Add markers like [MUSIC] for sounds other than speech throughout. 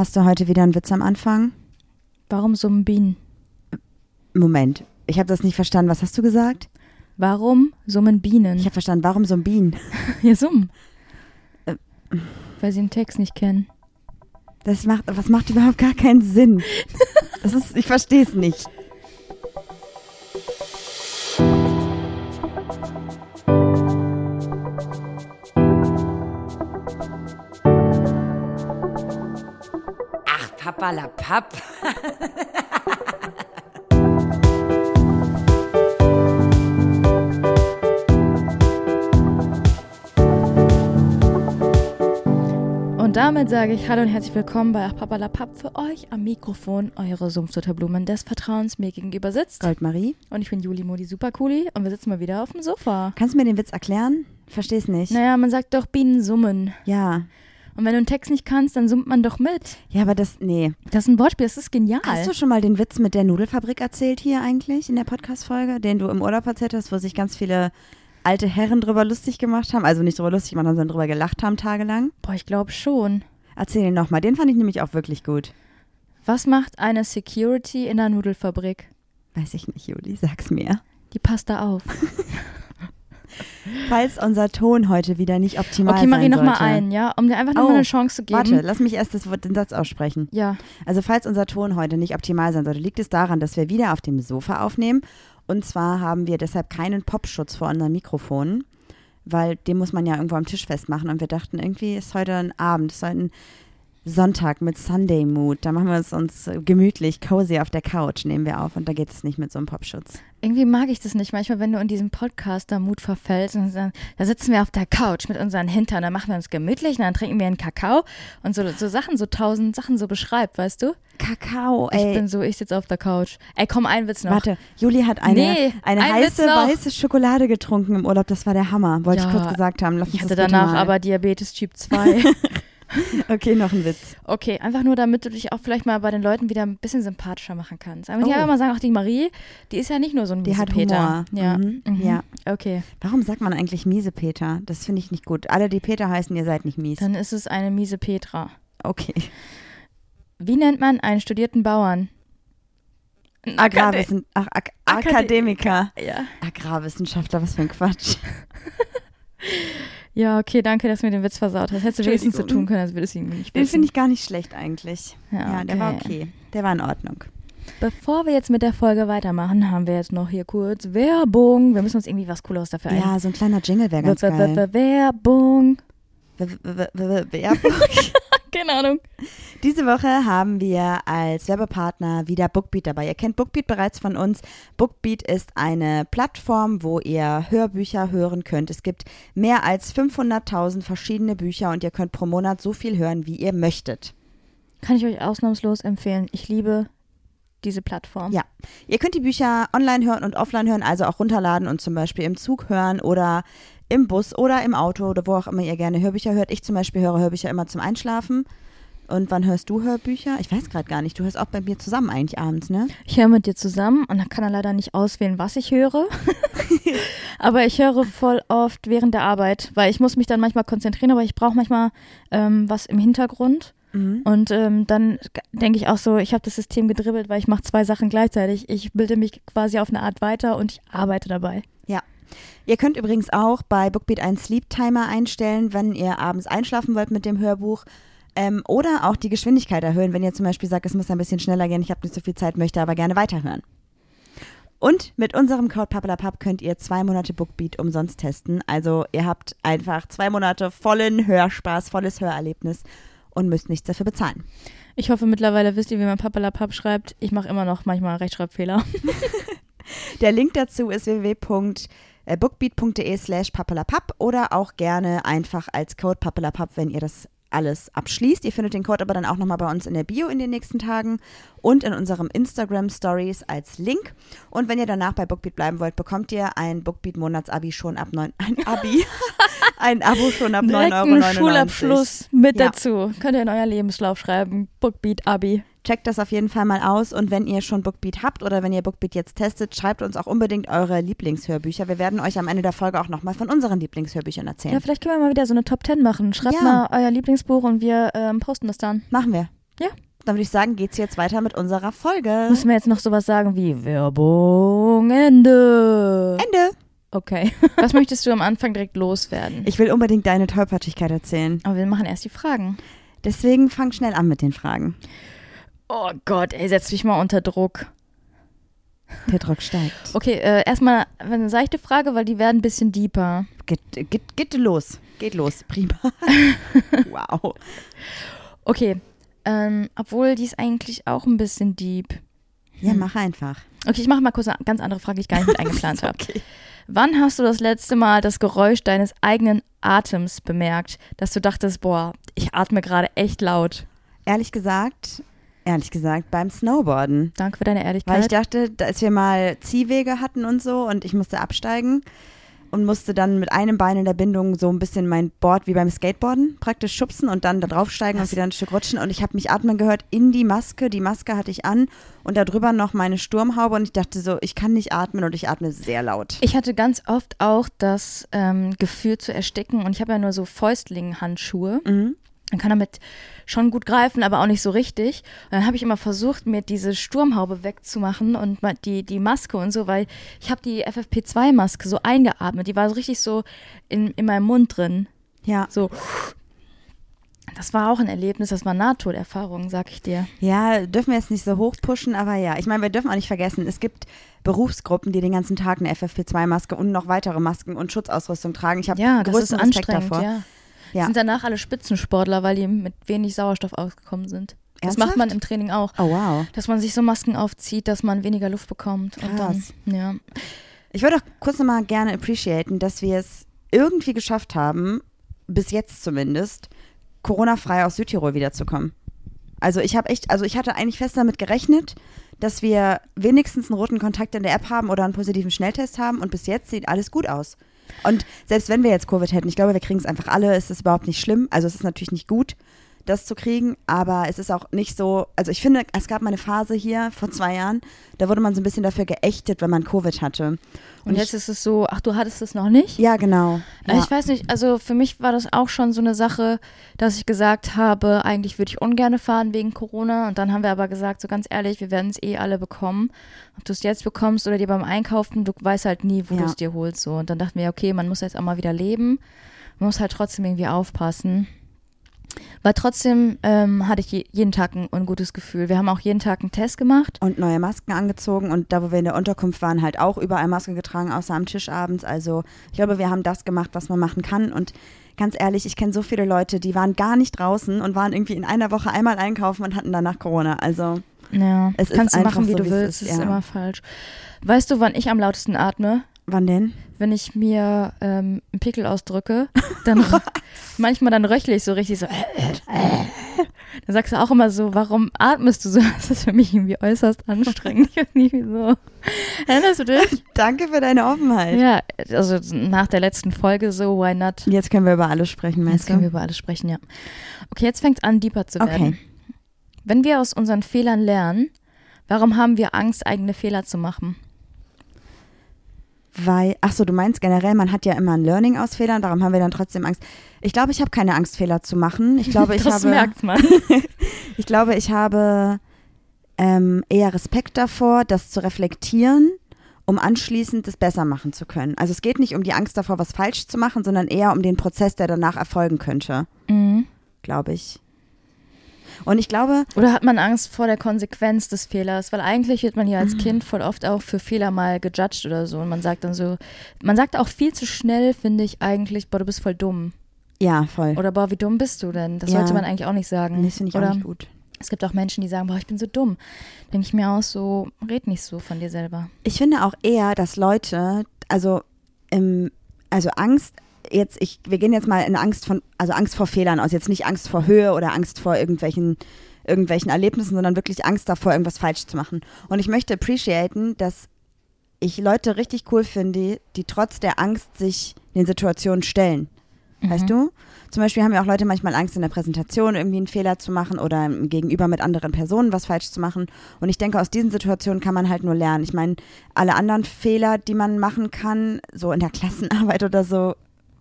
Hast du heute wieder einen Witz am Anfang? Warum summen Bienen? Moment, ich habe das nicht verstanden. Was hast du gesagt? Warum summen Bienen? Ich habe verstanden, warum ein Bienen? [LAUGHS] ja, summen. Äh. Weil sie den Text nicht kennen. Das macht, was macht überhaupt gar keinen Sinn. [LAUGHS] Das ist, ich verstehe es nicht. Ach, Papa la Papp. Und damit sage ich Hallo und herzlich willkommen bei Ach Papa la Papp für euch am Mikrofon eure Sumpfdotterblumen des Vertrauens mir gegenüber sitzt. Goldmarie, Und ich bin Juli Modi Supercooli und wir sitzen mal wieder auf dem Sofa. kannst du mir den Witz erklären? Versteh's nicht. Naja, man sagt doch Bienen summen. Ja. Und wenn du einen Text nicht kannst, dann summt man doch mit. Ja, aber das, nee. Das ist ein Wortspiel, das ist genial. Hast du schon mal den Witz mit der Nudelfabrik erzählt hier eigentlich in der Podcast-Folge, den du im Urlaub erzählt hast, wo sich ganz viele alte Herren drüber lustig gemacht haben? Also nicht drüber lustig gemacht haben, sondern drüber gelacht haben tagelang. Boah, ich glaube schon. Erzähl den nochmal. Den fand ich nämlich auch wirklich gut. Was macht eine Security in einer Nudelfabrik? Weiß ich nicht, Juli, sag's mir. Die passt da auf. [LAUGHS] [LAUGHS] Falls unser Ton heute wieder nicht optimal Okay, Marie, sein noch mal sollte. ein, ja? Um dir einfach noch Oh, eine Chance zu geben. Warte, lass mich erst das, Wort- den Satz aussprechen. Ja, Also falls unser Ton heute nicht optimal sein sollte, liegt es daran, dass wir wieder auf dem Sofa aufnehmen. Und zwar haben wir deshalb keinen Popschutz vor unseren Mikrofonen, weil den muss man ja irgendwo am Tisch festmachen. Und wir dachten, irgendwie ist heute ein Abend, es ist heute ein Sonntag mit Sunday Mood. Da machen wir es uns gemütlich, cozy auf der Couch, nehmen wir auf. Und da geht es nicht mit so einem Popschutz. Irgendwie mag ich das nicht. Manchmal, wenn du in diesem Podcast da Mut verfällst, und dann, da sitzen wir auf der Couch mit unseren Hintern, dann machen wir uns gemütlich, und dann trinken wir einen Kakao und so, so Sachen, so tausend Sachen so beschreibt, weißt du? Kakao, Ich ey. bin so, ich sitze auf der Couch. Ey, komm, ein Witz noch. Warte, Juli hat eine, Nee, eine ein heiße, weiße Schokolade getrunken im Urlaub. Das war der Hammer. Wollte ich Ja, kurz gesagt haben. Lass Ich hatte danach aber Diabetes Typ 2. [LAUGHS] [LAUGHS] Okay, noch ein Witz. Okay, einfach nur, damit du dich auch vielleicht mal bei den Leuten wieder ein bisschen sympathischer machen kannst. Aber die Oh. einfach mal sagen, ach, die Marie, die ist ja nicht nur so ein Die hat Miesepeter. Humor. Ja. Mhm. Mhm. Ja. Okay, Warum sagt man eigentlich miese Peter? Das finde ich nicht gut. Alle, die Peter heißen, ihr seid nicht mies. dann ist es eine miese Petra. Okay. Wie nennt man einen studierten Bauern? Ein Agrarwissen Ach, Ak Akade- Akademiker. Ja. Agrarwissenschaftler, was für ein Quatsch. [LAUGHS] ja, okay, danke, dass du mir den Witz versaut hast. Hättest du wenigstens so Entschuldigung. tun können, als würdest du ihn nicht Den wissen. finde ich gar nicht schlecht eigentlich. Ja, Ja, der war okay. Der war in Ordnung. Bevor wir jetzt mit der Folge weitermachen, haben wir jetzt noch hier kurz Werbung. Wir müssen uns irgendwie was Cooleres dafür ein. Ja, so ein kleiner Jingle wäre ganz geil. Werbung. Werbung. [LAUGHS] Keine Ahnung. Diese Woche haben wir als Werbepartner wieder Bookbeat dabei. Ihr kennt Bookbeat bereits von uns. Bookbeat ist eine Plattform, wo ihr Hörbücher hören könnt. Es gibt mehr als 500.000 verschiedene Bücher und ihr könnt pro Monat so viel hören, wie ihr möchtet. Kann ich euch ausnahmslos empfehlen. Ich liebe diese Plattform. Ja. Ihr könnt die Bücher online hören und offline hören, also auch runterladen und zum Beispiel im Zug hören oder im Bus oder im Auto oder wo auch immer ihr gerne Hörbücher hört. Ich zum Beispiel höre Hörbücher immer zum Einschlafen. Und wann hörst du Hörbücher? Ich weiß gerade gar nicht. Du hörst auch bei mir zusammen eigentlich abends, ne? Ich höre mit dir zusammen und dann kann er leider nicht auswählen, was ich höre. [LAUGHS] aber ich höre voll oft während der Arbeit, weil ich muss mich dann manchmal konzentrieren, aber ich brauche manchmal ähm, was im Hintergrund. Mhm. Und ähm, dann denke ich auch so, ich habe das System gedribbelt, weil ich mache zwei Sachen gleichzeitig. Ich bilde mich quasi auf eine Art weiter und ich arbeite dabei. Ihr könnt übrigens auch bei Bookbeat einen Sleep Timer einstellen, wenn ihr abends einschlafen wollt mit dem Hörbuch. Ähm, oder auch die Geschwindigkeit erhöhen, wenn ihr zum Beispiel sagt, es muss ein bisschen schneller gehen, ich habe nicht so viel Zeit, möchte aber gerne weiterhören. Und mit unserem Code Papalapap könnt ihr zwei Monate Bookbeat umsonst testen. Also ihr habt einfach zwei Monate vollen Hörspaß, volles Hörerlebnis und müsst nichts dafür bezahlen. Ich hoffe, mittlerweile wisst ihr, wie man Papalapap schreibt. Ich mache immer noch manchmal Rechtschreibfehler. [LAUGHS] Der Link dazu ist www.bookbeat.de slash papalapap oder auch gerne einfach als Code papalapap, wenn ihr das alles abschließt. Ihr findet den Code aber dann auch nochmal bei uns in der Bio in den nächsten Tagen und in unserem Instagram Stories als Link. Und wenn ihr danach bei Bookbeat bleiben wollt, bekommt ihr ein Bookbeat Monatsabi schon ab 9 ein Abi. [LAUGHS] ein Abo schon ab 9,99 Direkt Euro. Schulabschluss mit Ja. dazu. Könnt ihr in euer Lebenslauf schreiben. Bookbeat Abi. Checkt das auf jeden Fall mal aus und wenn ihr schon Bookbeat habt oder wenn ihr Bookbeat jetzt testet, schreibt uns auch unbedingt eure Lieblingshörbücher. Wir werden euch am Ende der Folge auch nochmal von unseren Lieblingshörbüchern erzählen. Ja, vielleicht können wir mal wieder so eine Top 10 machen. Schreibt Ja. mal euer Lieblingsbuch und wir ähm, posten das dann. Machen wir. Ja. Dann würde ich sagen, geht's jetzt weiter mit unserer Folge. Müssen wir jetzt noch sowas sagen wie Werbung Ende? Ende. Okay. [LAUGHS] Was möchtest du am Anfang direkt loswerden? Ich will unbedingt deine Tollpatschigkeit erzählen. Aber wir machen erst die Fragen. Deswegen fang schnell an mit den Fragen. Oh Gott, ey, setz mich mal unter Druck. Der Druck steigt. Okay, äh, erstmal eine seichte Frage, weil die werden ein bisschen deeper. Geht, geht, geht los. Geht los. Prima. [LAUGHS] wow. Okay, ähm, obwohl die ist eigentlich auch ein bisschen deep. Ja, mach einfach. Okay, ich mache mal kurz eine ganz andere Frage, die ich gar nicht mit [LAUGHS] eingeplant habe. Okay. Wann hast du das letzte Mal das Geräusch deines eigenen Atems bemerkt, dass du dachtest, boah, ich atme gerade echt laut? Ehrlich gesagt, ehrlich gesagt, beim Snowboarden. Danke für deine Weil ich Ehrlichkeit. dachte, als wir mal Ziehwege hatten und so und ich musste absteigen und musste dann mit einem Bein in der Bindung so ein bisschen mein Board wie beim Skateboarden praktisch schubsen und dann da draufsteigen und wieder ein Stück rutschen und ich habe mich atmen gehört in die Maske, die Maske hatte ich an und darüber noch meine Sturmhaube und ich dachte so, ich kann nicht atmen und ich atme sehr laut. Ich hatte ganz oft auch das ähm, Gefühl zu ersticken und ich habe ja nur so Fäustling-Handschuhe. Mhm. Man kann damit schon gut greifen, aber auch nicht so richtig. Und dann habe ich immer versucht, mir diese Sturmhaube wegzumachen und die, die Maske und so, weil ich habe die FFP2-Maske so eingeatmet. Die war so richtig so in, in meinem Mund drin. Ja. So. Das war auch ein Erlebnis, das war Nahtoderfahrung, sag ich dir. Ja, dürfen wir jetzt nicht so hoch pushen, aber ja. Ich meine, wir dürfen auch nicht vergessen, es gibt Berufsgruppen, die den ganzen Tag eine FFP2-Maske und noch weitere Masken und Schutzausrüstung tragen. Ich habe Ja, größten Respekt davor. ja. Ja. Sind danach alle Spitzensportler, weil die mit wenig Sauerstoff ausgekommen sind. Das Ernsthaft? macht man im Training auch. Oh wow. Dass man sich so Masken aufzieht, dass man weniger Luft bekommt. Und dann, Krass. ja. Ich würde auch kurz nochmal gerne appreciaten, dass wir es irgendwie geschafft haben, bis jetzt zumindest, Corona-frei aus Südtirol wiederzukommen. Also ich habe echt, also ich hatte eigentlich fest damit gerechnet, dass wir wenigstens einen roten Kontakt in der App haben oder einen positiven Schnelltest haben und bis jetzt sieht alles gut aus. Und selbst wenn wir jetzt Covid hätten, ich glaube, wir kriegen es einfach alle, es ist überhaupt nicht schlimm. Also es ist natürlich nicht gut, das zu kriegen, aber es ist auch nicht so, also ich finde, es gab mal eine Phase hier vor zwei Jahren, da wurde man so ein bisschen dafür geächtet, wenn man Covid hatte. Und jetzt ist es so, ach, du hattest es noch nicht? Ja, genau. Ja. Ich weiß nicht, also für mich war das auch schon so eine Sache, dass ich gesagt habe, eigentlich würde ich ungern fahren wegen Corona. Und dann haben wir aber gesagt, so ganz ehrlich, wir werden es eh alle bekommen. Ob du es jetzt bekommst oder dir beim Einkaufen, du weißt halt nie, wo Ja. du es dir holst. So. Und dann dachten wir, okay, man muss jetzt auch mal wieder leben. Man muss halt trotzdem irgendwie aufpassen. Weil trotzdem ähm, hatte ich je, jeden Tag ein ungutes Gefühl. Wir haben auch jeden Tag einen Test gemacht. und neue Masken angezogen und da, wo wir in der Unterkunft waren, halt auch überall Maske getragen, außer am Tisch abends. Also ich glaube, wir haben das gemacht, was man machen kann und ganz ehrlich, ich kenne so viele Leute, die waren gar nicht draußen und waren irgendwie in einer Woche einmal einkaufen und hatten danach Corona. Also Ja, Es ist kannst du einfach machen, wie so, du es willst. ist, Das ist ja. immer falsch. Weißt du, wann ich am lautesten atme? wann denn? Wenn ich mir ähm, einen Pickel ausdrücke, [LAUGHS] dann manchmal dann röchle ich so richtig so. Dann sagst du auch immer so, warum atmest du so? Das ist für mich irgendwie äußerst anstrengend. Ich weiß nicht wieso. Erinnerst du dich? [LAUGHS] Danke für deine Offenheit. Ja, also nach der letzten Folge so, why not? Jetzt können wir über alles sprechen, Jetzt meinst können wir über alles sprechen, ja. Okay, jetzt fängt es an, deeper zu werden. Okay. Wenn wir aus unseren Fehlern lernen, warum haben wir Angst, eigene Fehler zu machen? Weil, ach so, du meinst generell, man hat ja immer ein Learning aus Fehlern, darum haben wir dann trotzdem Angst. Ich glaube, ich habe keine Angst, Fehler zu machen. Ich [LAUGHS] glaube, ich das habe. merkt man. [LAUGHS] Ich glaube, ich habe ähm, eher Respekt davor, das zu reflektieren, um anschließend das besser machen zu können. Also es geht nicht um die Angst davor, was falsch zu machen, sondern eher um den Prozess, der danach erfolgen könnte, mhm. glaube ich. Und ich glaube, Oder hat man Angst vor der Konsequenz des Fehlers? Weil eigentlich wird man ja als Kind voll oft auch für Fehler mal gejudged oder so. Und man sagt dann so, man sagt auch viel zu schnell, finde ich eigentlich, boah, du bist voll dumm. ja, voll. Oder boah, wie dumm bist du denn? Das Ja. sollte man eigentlich auch nicht sagen. das finde ich oder auch nicht gut. es gibt auch Menschen, die sagen, boah, ich bin so dumm. Denke ich mir auch so, red nicht so von dir selber. Ich finde auch eher, dass Leute, also, im, also Angst, jetzt, ich, wir gehen jetzt mal in Angst von, also Angst vor Fehlern aus, jetzt nicht Angst vor Höhe oder Angst vor irgendwelchen, irgendwelchen Erlebnissen, sondern wirklich Angst davor, irgendwas falsch zu machen. Und ich möchte appreciaten, dass ich Leute richtig cool finde, die trotz der Angst sich den Situationen stellen. Weißt du? Zum Beispiel haben ja auch Leute manchmal Angst in der Präsentation irgendwie einen Fehler zu machen oder im gegenüber mit anderen Personen was falsch zu machen. Und ich denke, aus diesen Situationen kann man halt nur lernen. Ich meine, alle anderen Fehler, die man machen kann, so in der [LAUGHS] Klassenarbeit oder so,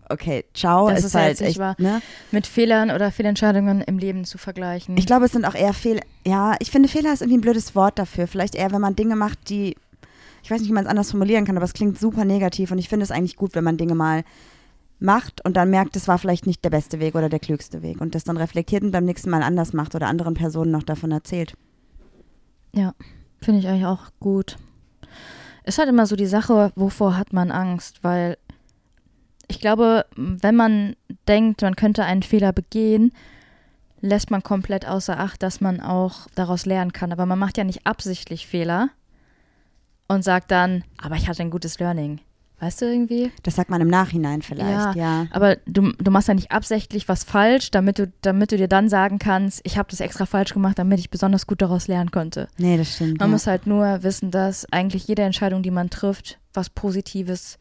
okay, ciao, Das ist, ist halt echt, wahr. ne? Mit Fehlern oder Fehlentscheidungen im Leben zu vergleichen. Ich glaube, es sind auch eher Fehler. Ja, ich finde, Fehler ist irgendwie ein blödes Wort dafür. Vielleicht eher, wenn man Dinge macht, die. Ich weiß nicht, wie man es anders formulieren kann, aber es klingt super negativ und ich finde es eigentlich gut, wenn man Dinge mal macht und dann merkt, es war vielleicht nicht der beste Weg oder der klügste Weg und das dann reflektiert und beim nächsten Mal anders macht oder anderen Personen noch davon erzählt. Ja, finde ich eigentlich auch gut. Ist halt immer so die Sache, wovor hat man Angst? Weil ich glaube, wenn man denkt, man könnte einen Fehler begehen, lässt man komplett außer Acht, dass man auch daraus lernen kann. Aber man macht ja nicht absichtlich Fehler und sagt dann, aber ich hatte ein gutes Learning. Weißt du irgendwie? Das sagt man im Nachhinein vielleicht, ja. Aber du, du machst ja nicht absichtlich was falsch, damit du, damit du dir dann sagen kannst, ich habe das extra falsch gemacht, damit ich besonders gut daraus lernen konnte. Nee, das stimmt. Man ja. muss halt nur wissen, dass eigentlich jede Entscheidung, die man trifft, was Positives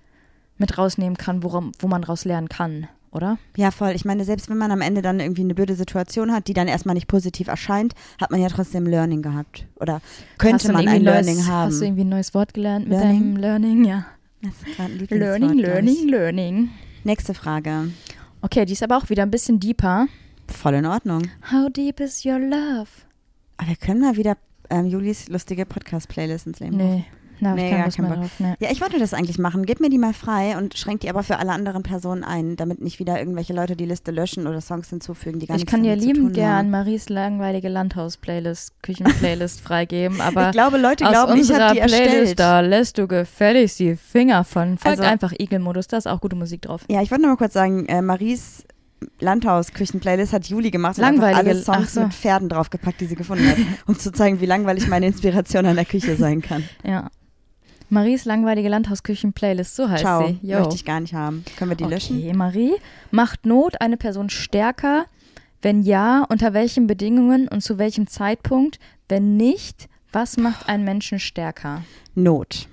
mit rausnehmen kann, worum, wo man raus lernen kann, oder? Ja, voll. Ich meine, selbst wenn man am Ende dann irgendwie eine blöde Situation hat, die dann erstmal nicht positiv erscheint, hat man ja trotzdem Learning gehabt. Oder könnte man ein neues, Learning haben. Hast du irgendwie ein neues Wort gelernt mit Learning? deinem Learning? Ja. Learning, ich. Learning, Learning. Nächste Frage. Okay, die ist aber auch wieder ein bisschen deeper. Voll in Ordnung. How deep is your love? Aber wir können mal wieder ähm, Julis lustige Podcast-Playlist ins Leben rufen. Na, Nee, ich gar keinen Bock. drauf. Nee. Ja, ich wollte das eigentlich machen. Gib mir die mal frei und schränk die aber für alle anderen Personen ein, damit nicht wieder irgendwelche Leute die Liste löschen oder Songs hinzufügen, die gar Ich nichts kann dir tun gern. Maries langweilige Landhaus-Playlist, Küchen-Playlist [LAUGHS] freigeben, aber Ich glaube, Leute aus glauben, ich habe die Playlist, erstellt. da lässt du gefälligst die Finger von. Folgt Also- einfach Eagle-Modus, da ist auch gute Musik drauf. Ja, ich wollte nur mal kurz sagen, äh, Maries Landhaus-Küchen-Playlist hat Juli gemacht und alle Songs so. mit Pferden draufgepackt, die sie gefunden hat, um zu zeigen, wie langweilig meine Inspiration an der Küche sein kann. Ja. Maries langweilige Landhausküchen-Playlist, so heißt Ciao, sie. Yo. möchte ich gar nicht haben. Können wir die okay, löschen? Marie. Macht Not eine Person stärker? Wenn ja, unter welchen Bedingungen und zu welchem Zeitpunkt? Wenn nicht, was macht einen Menschen stärker? Not.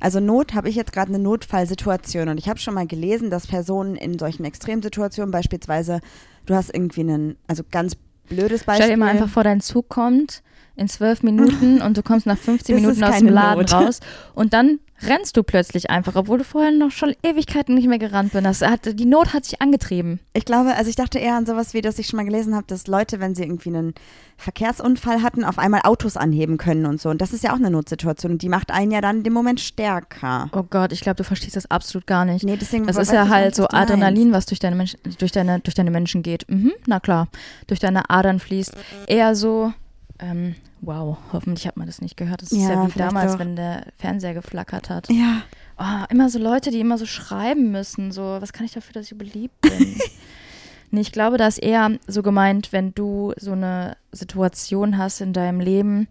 Also Not habe ich jetzt gerade eine Notfallsituation und ich habe schon mal gelesen, dass Personen in solchen Extremsituationen beispielsweise, du hast irgendwie einen, also ganz blödes Beispiel. Stell dir mal einfach vor, dein Zug kommt in zwölf Minuten [LAUGHS] und du kommst nach 15 Das Minuten aus dem Laden Not. raus und dann rennst du plötzlich einfach, obwohl du vorher noch schon Ewigkeiten nicht mehr gerannt bist. Das hat, die Not hat sich angetrieben. Ich glaube, also ich dachte eher an sowas wie, dass ich schon mal gelesen habe, dass Leute, wenn sie irgendwie einen Verkehrsunfall hatten, auf einmal Autos anheben können und so. Und das ist ja auch eine Notsituation und die macht einen ja dann in dem Moment stärker. Oh Gott, ich glaube, du verstehst das absolut gar nicht. Nee, deswegen Das ist ja halt so. Adrenalin, was durch deine, Mensch, durch, deine, durch deine Menschen geht. Mhm, na klar, durch deine Adern fließt. Eher so, ähm, wow, hoffentlich hat man das nicht gehört. Das ist Ja, ja wie damals, doch. wenn der Fernseher geflackert hat. Ja, Oh, immer so Leute, die immer so schreiben müssen, so, was kann ich dafür, dass ich beliebt bin? [LAUGHS] nee, ich glaube, das ist eher so gemeint, wenn du so eine Situation hast in deinem Leben,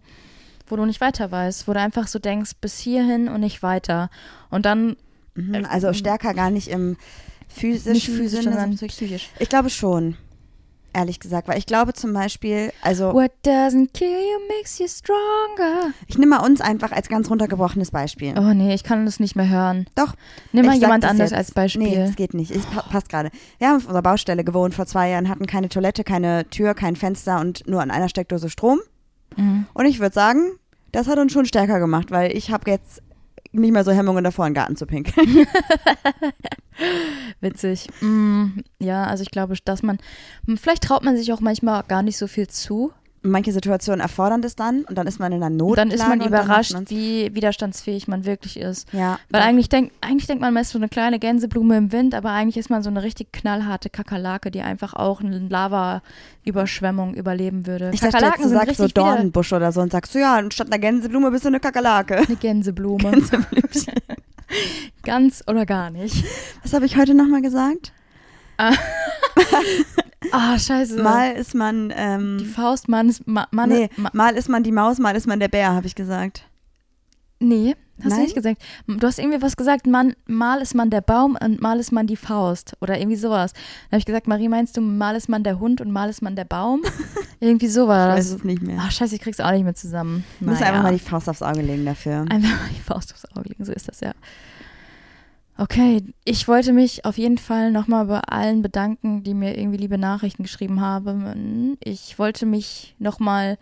wo du nicht weiter weißt, wo du einfach so denkst, bis hierhin und nicht weiter. Und dann mhm. also stärker gar nicht im physischen nicht physisch, sondern psychisch. Ich glaube schon, ehrlich gesagt, weil ich glaube zum Beispiel, also What doesn't kill you makes you stronger. ich nehme mal uns einfach als ganz runtergebrochenes Beispiel. Oh nee, ich kann das nicht mehr hören. Doch. Nimm mal jemand anders als Beispiel. Nee, das geht nicht. Es pa passt gerade. Wir haben auf unserer Baustelle gewohnt vor zwei Jahren, hatten keine Toilette, keine Tür, kein Fenster und nur an einer Steckdose Strom. Mhm. Und ich würde sagen, das hat uns schon stärker gemacht, weil ich habe jetzt nicht mehr so Hemmungen davor, in den Garten zu pinkeln. [LAUGHS] Witzig. Mm, ja, also ich glaube, dass man, vielleicht traut man sich auch manchmal gar nicht so viel zu. Manche Situationen erfordern das dann und dann ist man in einer Not. Dann ist man überrascht, wie widerstandsfähig man wirklich ist. Ja, Weil eigentlich, denk, eigentlich denkt man, man ist so eine kleine Gänseblume im Wind, aber eigentlich ist man so eine richtig knallharte Kakerlake, die einfach auch eine Lava-Überschwemmung überleben würde. ich dachte, jetzt, du sagst so Dornenbusch oder so und sagst so, ja, anstatt einer Gänseblume bist du eine Kakerlake. eine Gänseblume. Gänseblümchen. [LAUGHS] Ganz oder gar nicht. Was habe ich heute nochmal gesagt? [LAUGHS] Ah, scheiße. Mal ist man, die ähm, Faust, Mann, ist- Ma, Mann, nee, Ma, mal ist man die Maus, mal ist man der Bär, habe ich gesagt. nee, hast Nein? du nicht gesagt. Du hast irgendwie was gesagt, man, mal ist man der Baum und mal ist man die Faust oder irgendwie sowas. Dann habe ich gesagt, Marie, meinst du, mal ist man der Hund und mal ist man der Baum? [LAUGHS] irgendwie so war Ich weiß es nicht mehr. Ach, scheiße, ich krieg's auch nicht mehr zusammen. Du musst Naja. einfach mal die Faust aufs Auge legen dafür. Einfach mal die Faust aufs Auge legen, so ist das ja. Okay, ich wollte mich auf jeden Fall nochmal bei allen bedanken, die mir irgendwie liebe Nachrichten geschrieben haben. Ich wollte mich nochmal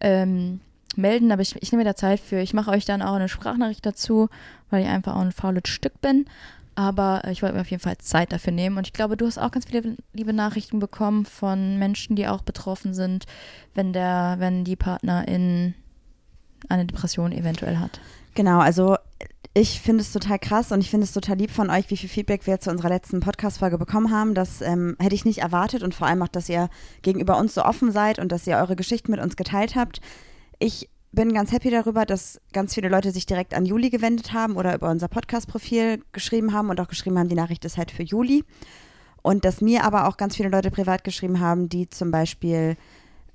ähm, melden, aber ich, ich nehme mir da Zeit für. Ich mache euch dann auch eine Sprachnachricht dazu, weil ich einfach auch ein faules Stück bin. Aber ich wollte mir auf jeden Fall Zeit dafür nehmen. Und ich glaube, du hast auch ganz viele liebe Nachrichten bekommen von Menschen, die auch betroffen sind, wenn der, wenn die Partnerin eine Depression eventuell hat. Genau, also ich finde es total krass und ich finde es total lieb von euch, wie viel Feedback wir zu unserer letzten Podcast-Folge bekommen haben. Das ähm, hätte ich nicht erwartet und vor allem auch, dass ihr gegenüber uns so offen seid und dass ihr eure Geschichten mit uns geteilt habt. Ich bin ganz happy darüber, dass ganz viele Leute sich direkt an Juli gewendet haben oder über unser Podcast-Profil geschrieben haben und auch geschrieben haben, die Nachricht ist halt für Juli. Und dass mir aber auch ganz viele Leute privat geschrieben haben, die zum Beispiel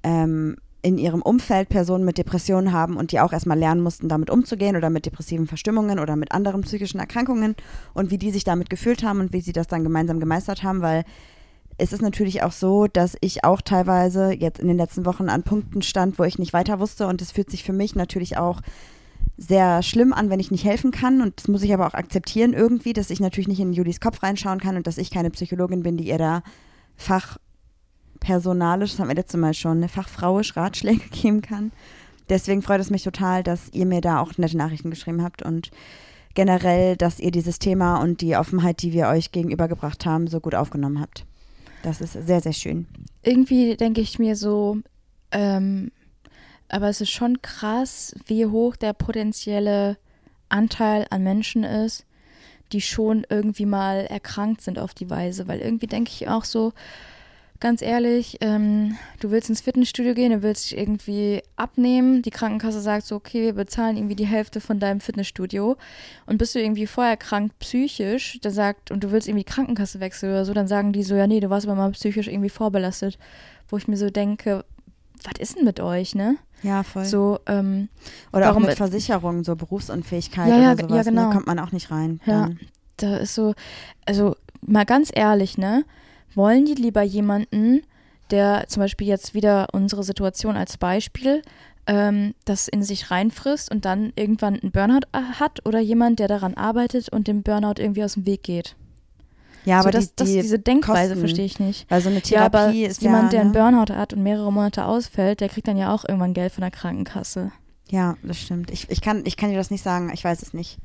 ähm, in ihrem Umfeld Personen mit Depressionen haben und die auch erstmal lernen mussten, damit umzugehen oder mit depressiven Verstimmungen oder mit anderen psychischen Erkrankungen und wie die sich damit gefühlt haben und wie sie das dann gemeinsam gemeistert haben, weil es ist natürlich auch so, dass ich auch teilweise jetzt in den letzten Wochen an Punkten stand, wo ich nicht weiter wusste und es fühlt sich für mich natürlich auch sehr schlimm an, wenn ich nicht helfen kann und das muss ich aber auch akzeptieren irgendwie, dass ich natürlich nicht in Julis Kopf reinschauen kann und dass ich keine Psychologin bin, die ihr da fachpersonalisch, das haben wir letztes Mal schon, eine fachfrauisch Ratschläge [LAUGHS] geben kann. Deswegen freut es mich total, dass ihr mir da auch nette Nachrichten geschrieben habt und generell, dass ihr dieses Thema und die Offenheit, die wir euch gegenübergebracht haben, so gut aufgenommen habt. Das ist sehr, sehr schön. Irgendwie denke ich mir so, ähm, aber es ist schon krass, wie hoch der potenzielle Anteil an Menschen ist, die schon irgendwie mal erkrankt sind auf die Weise. Weil irgendwie denke ich auch so, ganz ehrlich, ähm, du willst ins Fitnessstudio gehen, du willst dich irgendwie abnehmen. Die Krankenkasse sagt so, okay, wir bezahlen irgendwie die Hälfte von deinem Fitnessstudio. Und bist du irgendwie vorher krank psychisch, der sagt, und du willst irgendwie die Krankenkasse wechseln oder so, dann sagen die so, ja, nee, du warst aber mal psychisch irgendwie vorbelastet. Wo ich mir so denke, was ist denn mit euch, ne? Ja, voll. So, ähm, oder warum- auch mit Versicherungen, so Berufsunfähigkeit Ja, ja, oder sowas. ja, genau. Ne, kommt man auch nicht rein. Ja. Dann. da ist so, also mal ganz ehrlich, ne? Wollen die lieber jemanden, der zum Beispiel jetzt wieder unsere Situation als Beispiel, ähm, das in sich reinfrisst und dann irgendwann einen Burnout äh, hat oder jemand, der daran arbeitet und dem Burnout irgendwie aus dem Weg geht? Ja, aber so, das, die, das, die diese Denkweise Kosten- verstehe ich nicht. Weil so eine Ja, aber Therapie ist jemand, ja, der einen ne? Burnout hat und mehrere Monate ausfällt, der kriegt dann ja auch irgendwann Geld von der Krankenkasse. Ja, das stimmt. Ich, ich, kann, ich kann dir das nicht sagen. Ich weiß es nicht.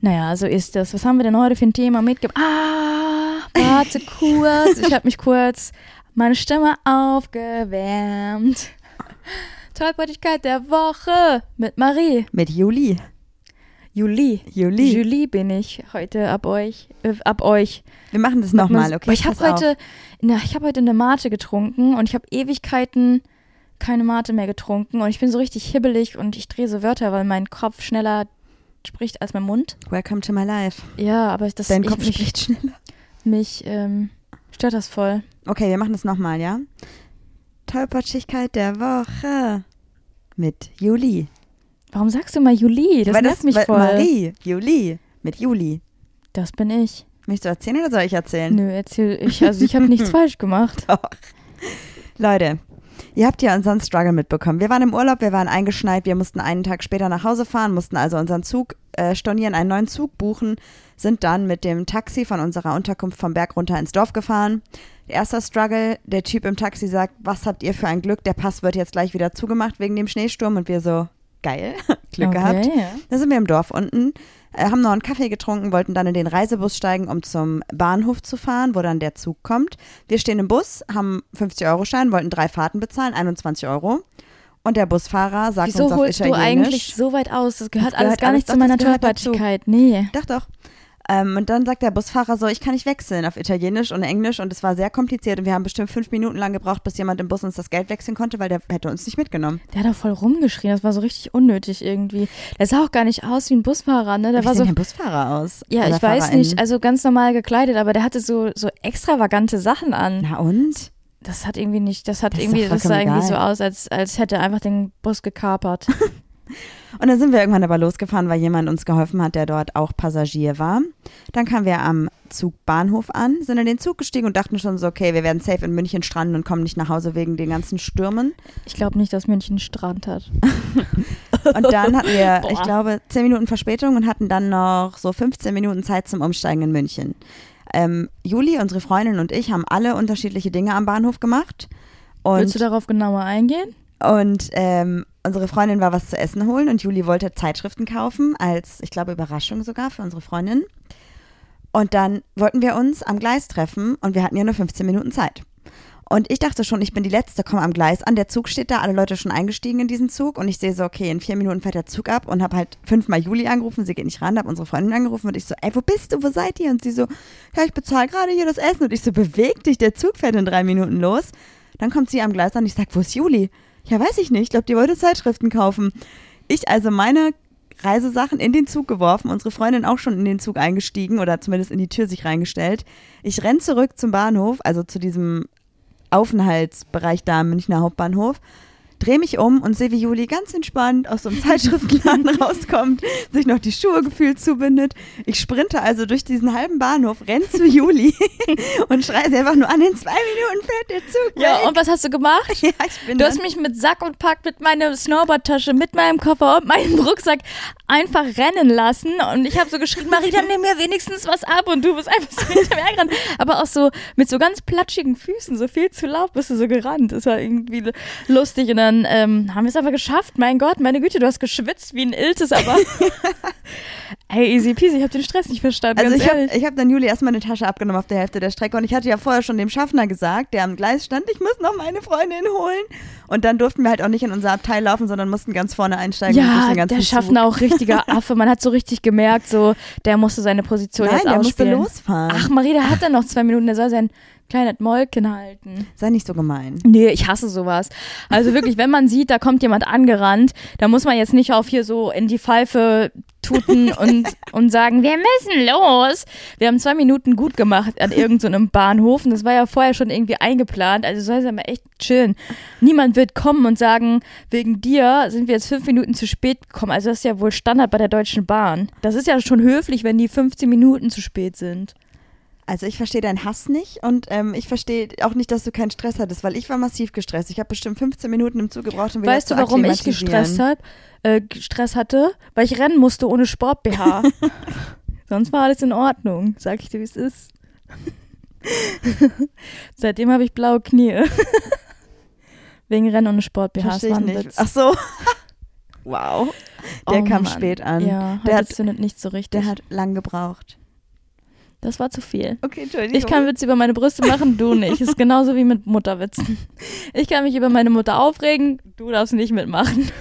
Naja, so ist das. Was haben wir denn heute für ein Thema mitgebracht? Ah, warte kurz. Ich habe mich kurz meine Stimme aufgewärmt. Tollpatschigkeit der Woche mit Marie. Mit Juli. Juli. Juli. Julie bin ich heute ab euch. Äh, ab euch. Wir machen das nochmal, okay? Ich habe heute, na, ich habe heute eine Mate getrunken und ich habe Ewigkeiten keine Mate mehr getrunken und ich bin so richtig hibbelig und ich drehe so Wörter, weil mein Kopf schneller spricht als mein Mund. Welcome to my life. Ja, aber das Dein ich, Kopf mich, spricht schneller. mich ähm, stört das voll. Okay, wir machen das nochmal, ja? Tollpatschigkeit der Woche. Mit Juli. Warum sagst du mal Juli? Das Weil nervt mich weil voll. Marie. Juli. Mit Juli. Das bin ich. Möchtest du erzählen oder soll ich erzählen? Nö, erzähl ich. Also ich habe nichts [LAUGHS] falsch gemacht. Doch. Leute, ihr habt ja unseren Struggle mitbekommen. Wir waren im Urlaub, wir waren eingeschneit, wir mussten einen Tag später nach Hause fahren, mussten also unseren Zug äh, stornieren, einen neuen Zug buchen, sind dann mit dem Taxi von unserer Unterkunft vom Berg runter ins Dorf gefahren. Erster Struggle, der Typ im Taxi sagt, was habt ihr für ein Glück, der Pass wird jetzt gleich wieder zugemacht wegen dem Schneesturm und wir so, geil, [LAUGHS] Glück okay, gehabt. Ja. Da sind wir im Dorf unten, haben noch einen Kaffee getrunken, wollten dann in den Reisebus steigen, um zum Bahnhof zu fahren, wo dann der Zug kommt. Wir stehen im Bus, haben 50-Euro-Schein, wollten drei Fahrten bezahlen, 21 Euro. Und der Busfahrer sagt Wieso uns auf holst du Italienisch. eigentlich so weit aus? Das gehört Das alles gehört gar alles- nicht doch, zu meiner. Tollpatschigkeit. Nee. Doch, doch. Ähm, und dann sagt der Busfahrer so, ich kann nicht wechseln auf Italienisch und Englisch und es war sehr kompliziert und wir haben bestimmt fünf Minuten lang gebraucht, bis jemand im Bus uns das Geld wechseln konnte, weil der hätte uns nicht mitgenommen. Der hat doch voll rumgeschrien. Das war so richtig unnötig irgendwie. Der sah auch gar nicht aus wie ein Busfahrer, ne? Der Wie war sieht so der Busfahrer aus? Ja, Oder ich weiß Fahrerin? nicht. Also ganz normal gekleidet, aber der hatte so, so extravagante Sachen an. Na und? Das hat irgendwie nicht, das hat Das irgendwie, das sah vollkommen irgendwie so egal. aus, als, als hätte er einfach den Bus gekapert. [LAUGHS] Und dann sind wir irgendwann aber losgefahren, weil jemand uns geholfen hat, der dort auch Passagier war. Dann kamen wir am Zugbahnhof an, sind in den Zug gestiegen und dachten schon so, okay, wir werden safe in München stranden und kommen nicht nach Hause wegen den ganzen Stürmen. Ich glaube nicht, dass München Strand hat. [LAUGHS] Und dann hatten wir, [LAUGHS] Boah. ich glaube, 10 Minuten Verspätung und hatten dann noch so 15 Minuten Zeit zum Umsteigen in München. Ähm, Juli, unsere Freundin und ich haben alle unterschiedliche Dinge am Bahnhof gemacht. Willst du Und, darauf genauer eingehen? und ähm, unsere Freundin war was zu essen holen und Juli wollte Zeitschriften kaufen, als, ich glaube, Überraschung sogar für unsere Freundin. Und dann wollten wir uns am Gleis treffen und wir hatten ja nur 15 Minuten Zeit. Und ich dachte schon, ich bin die Letzte, komme am Gleis an. Der Zug steht da, alle Leute schon eingestiegen in diesen Zug. Und ich sehe so, okay, in vier Minuten fährt der Zug ab und habe halt fünfmal Juli angerufen. Sie geht nicht ran, habe unsere Freundin angerufen und ich so, ey, wo bist du, wo seid ihr? Und sie so, ja, ich bezahle gerade hier das Essen. Und ich so, beweg dich, der Zug fährt in drei Minuten los. Dann kommt sie am Gleis an und ich sag, wo ist Juli? Ja, weiß ich nicht. Ich glaube, die wollte Zeitschriften kaufen. Ich also meine Reisesachen in den Zug geworfen, unsere Freundin auch schon in den Zug eingestiegen oder zumindest in die Tür sich reingestellt. Ich renn zurück zum Bahnhof, also zu diesem Aufenthaltsbereich da am Münchner Hauptbahnhof, drehe mich um und sehe, wie Juli ganz entspannt aus so einem Zeitschriftenladen [LAUGHS] rauskommt, sich noch die Schuhe gefühlt zubindet. Ich sprinte also durch diesen halben Bahnhof, renn zu Juli [LAUGHS] und schreie sie einfach nur an, in zwei Minuten fährt der Zug Ja, weg. und was hast du gemacht? [LAUGHS] ja, ich bin Du hast mich mit Sack und Pack, mit meiner Snowboardtasche, mit meinem Koffer und meinem Rucksack einfach rennen lassen. Und ich habe so geschrien, Marie, dann nimm mir wenigstens was ab. Und du bist einfach so hinter mir hergerannt. Aber auch so mit so ganz platschigen Füßen, so viel zu laut bist du so gerannt. Das war irgendwie lustig. Und dann ähm, haben wir es aber geschafft. Mein Gott, meine Güte, du hast geschwitzt wie ein Iltes, aber [LAUGHS] ey, easy peasy, ich habe den Stress nicht verstanden. Also ich habe hab dann Juli erstmal eine Tasche abgenommen auf der Hälfte der Strecke und ich hatte ja vorher schon dem Schaffner gesagt, der am Gleis stand, ich muss noch meine Freundin holen. Und dann durften wir halt auch nicht in unser Abteil laufen, sondern mussten ganz vorne einsteigen. Ja, der Schaffner auch richtiger [LAUGHS] Affe. Man hat so richtig gemerkt, so, der musste seine Position Zug. Nein, jetzt der musste ausspielen. losfahren. Ach, Marie, der hat dann noch zwei Minuten, der soll sein kleines Molken halten. Sei nicht so gemein. Nee, ich hasse sowas. Also wirklich, wenn man sieht, da kommt jemand angerannt, da muss man jetzt nicht auf hier so in die Pfeife tuten und, und sagen, wir müssen los. Wir haben zwei Minuten gut gemacht an irgendeinem Bahnhof und das war ja vorher schon irgendwie eingeplant. Also soll es aber echt chillen. Niemand wird kommen und sagen, wegen dir sind wir jetzt fünf Minuten zu spät gekommen. Also das ist ja wohl Standard bei der Deutschen Bahn. Das ist ja schon höflich, wenn die 15 Minuten zu spät sind. Also ich verstehe deinen Hass nicht und ähm, ich verstehe auch nicht, dass du keinen Stress hattest, weil ich war massiv gestresst. Ich habe bestimmt 15 Minuten im Zug gebraucht, um wieder Weißt du, warum ich gestresst hab, äh, Stress hatte? Weil ich rennen musste ohne Sport BH. [LAUGHS] Sonst war alles in Ordnung, sag ich dir, wie es ist. [LAUGHS] Seitdem habe ich blaue Knie. [LAUGHS] Wegen Rennen ohne Sport BH. Verstehe ich nicht. Ach so. wow. Der Oh kam Mann. spät an. Ja, der, hat, zündet nicht so richtig. der hat lang gebraucht. Das war zu viel. Okay, Entschuldigung. Ich kann Witze über meine Brüste machen, du nicht. Ist genauso wie mit Mutterwitzen. Ich kann mich über meine Mutter aufregen, du darfst nicht mitmachen. [LAUGHS]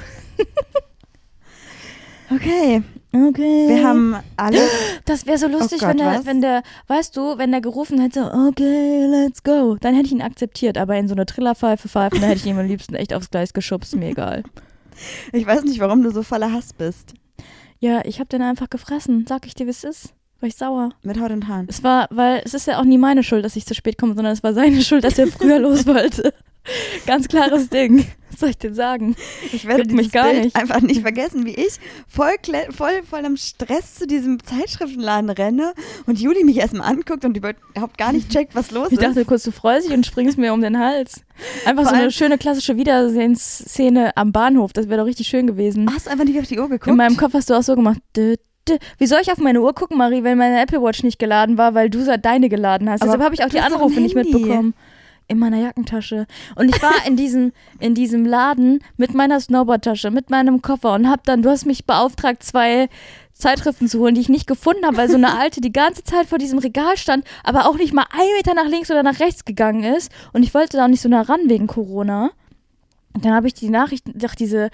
Okay, Okay. wir haben alles. Das wäre so lustig, Oh Gott, wenn der, wenn der, weißt du, wenn der gerufen hätte, okay, let's go, dann hätte ich ihn akzeptiert, aber in so eine Trillerpfeife pfeifen, da hätte ich ihn am liebsten echt aufs Gleis geschubst, mir egal. Ich weiß nicht, warum du so voller Hass bist. Ja, ich habe den einfach gefressen, sag ich dir, wie es ist. War ich sauer. Mit Haut und Haaren. Es war, weil es ist ja auch nie meine Schuld, dass ich zu spät komme, sondern es war seine Schuld, dass er früher los wollte. [LAUGHS] Ganz klares Ding. Was soll ich denn sagen? Ich werde mich gar Bild nicht. einfach nicht vergessen, wie ich voll, voll, voll am Stress zu diesem Zeitschriftenladen renne und Juli mich erstmal anguckt und überhaupt gar nicht checkt, was los Ich ist. dachte kurz, du freust dich und springst mir um den Hals. Einfach Vor so eine schöne klassische Wiedersehensszene am Bahnhof. Das wäre doch richtig schön gewesen. Hast du einfach nicht auf die Uhr geguckt? In meinem Kopf hast du auch so gemacht. Dü. Wie soll ich auf meine Uhr gucken, Marie, wenn meine Apple Watch nicht geladen war, weil du deine geladen hast? Aber Deshalb habe ich auch die Anrufe nicht mitbekommen. In meiner Jackentasche. Und ich war in diesem, [LAUGHS] in diesem Laden mit meiner Snowboardtasche, mit meinem Koffer und hab dann, du hast mich beauftragt, zwei Zeitschriften zu holen, die ich nicht gefunden habe, weil so eine alte die ganze Zeit vor diesem Regal stand, aber auch nicht mal einen Meter nach links oder nach rechts gegangen ist. Und ich wollte da auch nicht so nah ran wegen Corona. Und dann habe ich die Nachrichten, doch diese,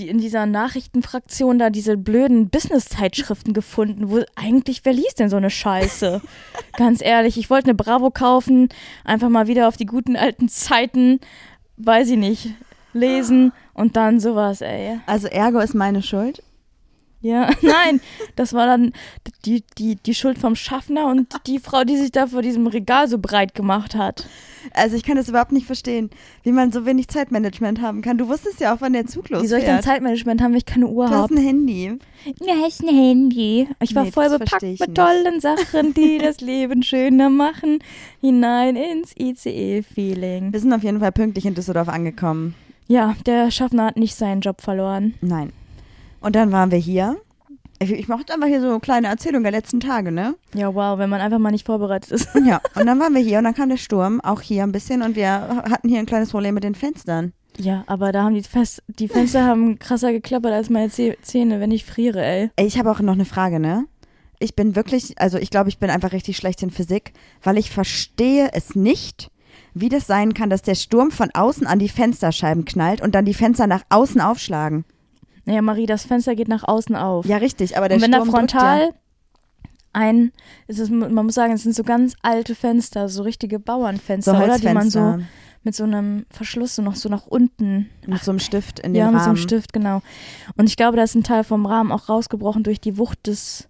die in dieser Nachrichtenfraktion da diese blöden Business-Zeitschriften gefunden, wo eigentlich, wer liest denn so eine Scheiße? [LAUGHS] Ganz ehrlich, ich wollte eine Bravo kaufen, einfach mal wieder auf die guten alten Zeiten, weiß ich nicht, lesen und dann sowas, ey. also Ergo ist meine Schuld. Ja, [LAUGHS] nein, das war dann die, die, die Schuld vom Schaffner und die Frau, die sich da vor diesem Regal so breit gemacht hat. Also ich kann das überhaupt nicht verstehen, wie man so wenig Zeitmanagement haben kann. Du wusstest ja auch, wann der Zug losfährt. Wie soll ich denn Zeitmanagement haben, wenn ich keine Uhr Du hast habe? ein Handy. Ja, ist ein Handy. Ich war Nee, voll bepackt ich mit tollen Sachen, die [LAUGHS] das Leben schöner machen. Hinein ins ICE-Feeling. Wir sind auf jeden Fall pünktlich in Düsseldorf angekommen. Ja, der Schaffner hat nicht seinen Job verloren. Nein. Und dann waren wir hier. Ich, ich mache einfach hier so eine kleine Erzählung der letzten Tage, ne? Ja, wow, wenn man einfach mal nicht vorbereitet ist. [LAUGHS] Ja. [LAUGHS] Und dann waren wir hier und dann kam der Sturm, auch hier ein bisschen. Und wir hatten hier ein kleines Problem mit den Fenstern. Ja, aber da haben die, Fest die Fenster haben krasser geklappert als meine Zäh- Zähne, wenn ich friere, ey. Ey, ich habe auch noch eine Frage, ne? ich bin wirklich, also ich glaube, ich bin einfach richtig schlecht in Physik, weil ich verstehe es nicht, wie das sein kann, dass der Sturm von außen an die Fensterscheiben knallt und dann die Fenster nach außen aufschlagen. Naja, Marie, das Fenster geht nach außen auf. Ja, richtig, aber der und wenn da Sturm drückt frontal ja. ein, es ist, man muss sagen, es sind so ganz alte Fenster, so richtige Bauernfenster, so oder? Die man so mit so einem Verschluss so noch so nach unten. mit so einem Stift in ja, den mit so Rahmen. einem Stift, genau. Und ich glaube, da ist ein Teil vom Rahmen auch rausgebrochen durch die Wucht des,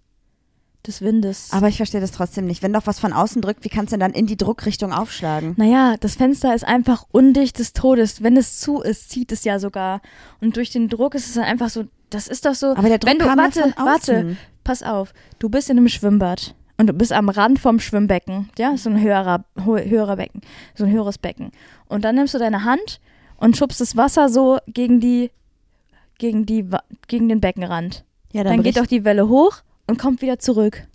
des Windes. Aber ich verstehe das trotzdem nicht. Wenn doch was von außen drückt, wie kannst du denn dann in die Druckrichtung aufschlagen? Naja, das Fenster ist einfach undicht des Todes. Wenn es zu ist, zieht es ja sogar. Und durch den Druck ist es dann einfach so, das ist doch so. Aber der Druck wenn du, kam ja warte, von warte, außen. pass auf. Du bist in einem Schwimmbad und du bist am Rand vom Schwimmbecken. Ja, so ein höherer, höherer Becken. So ein höheres Becken. Und dann nimmst du deine Hand und schubst das Wasser so gegen die, gegen die, gegen den Beckenrand. Ja, Dann, geht bricht- doch die Welle hoch und kommt wieder zurück.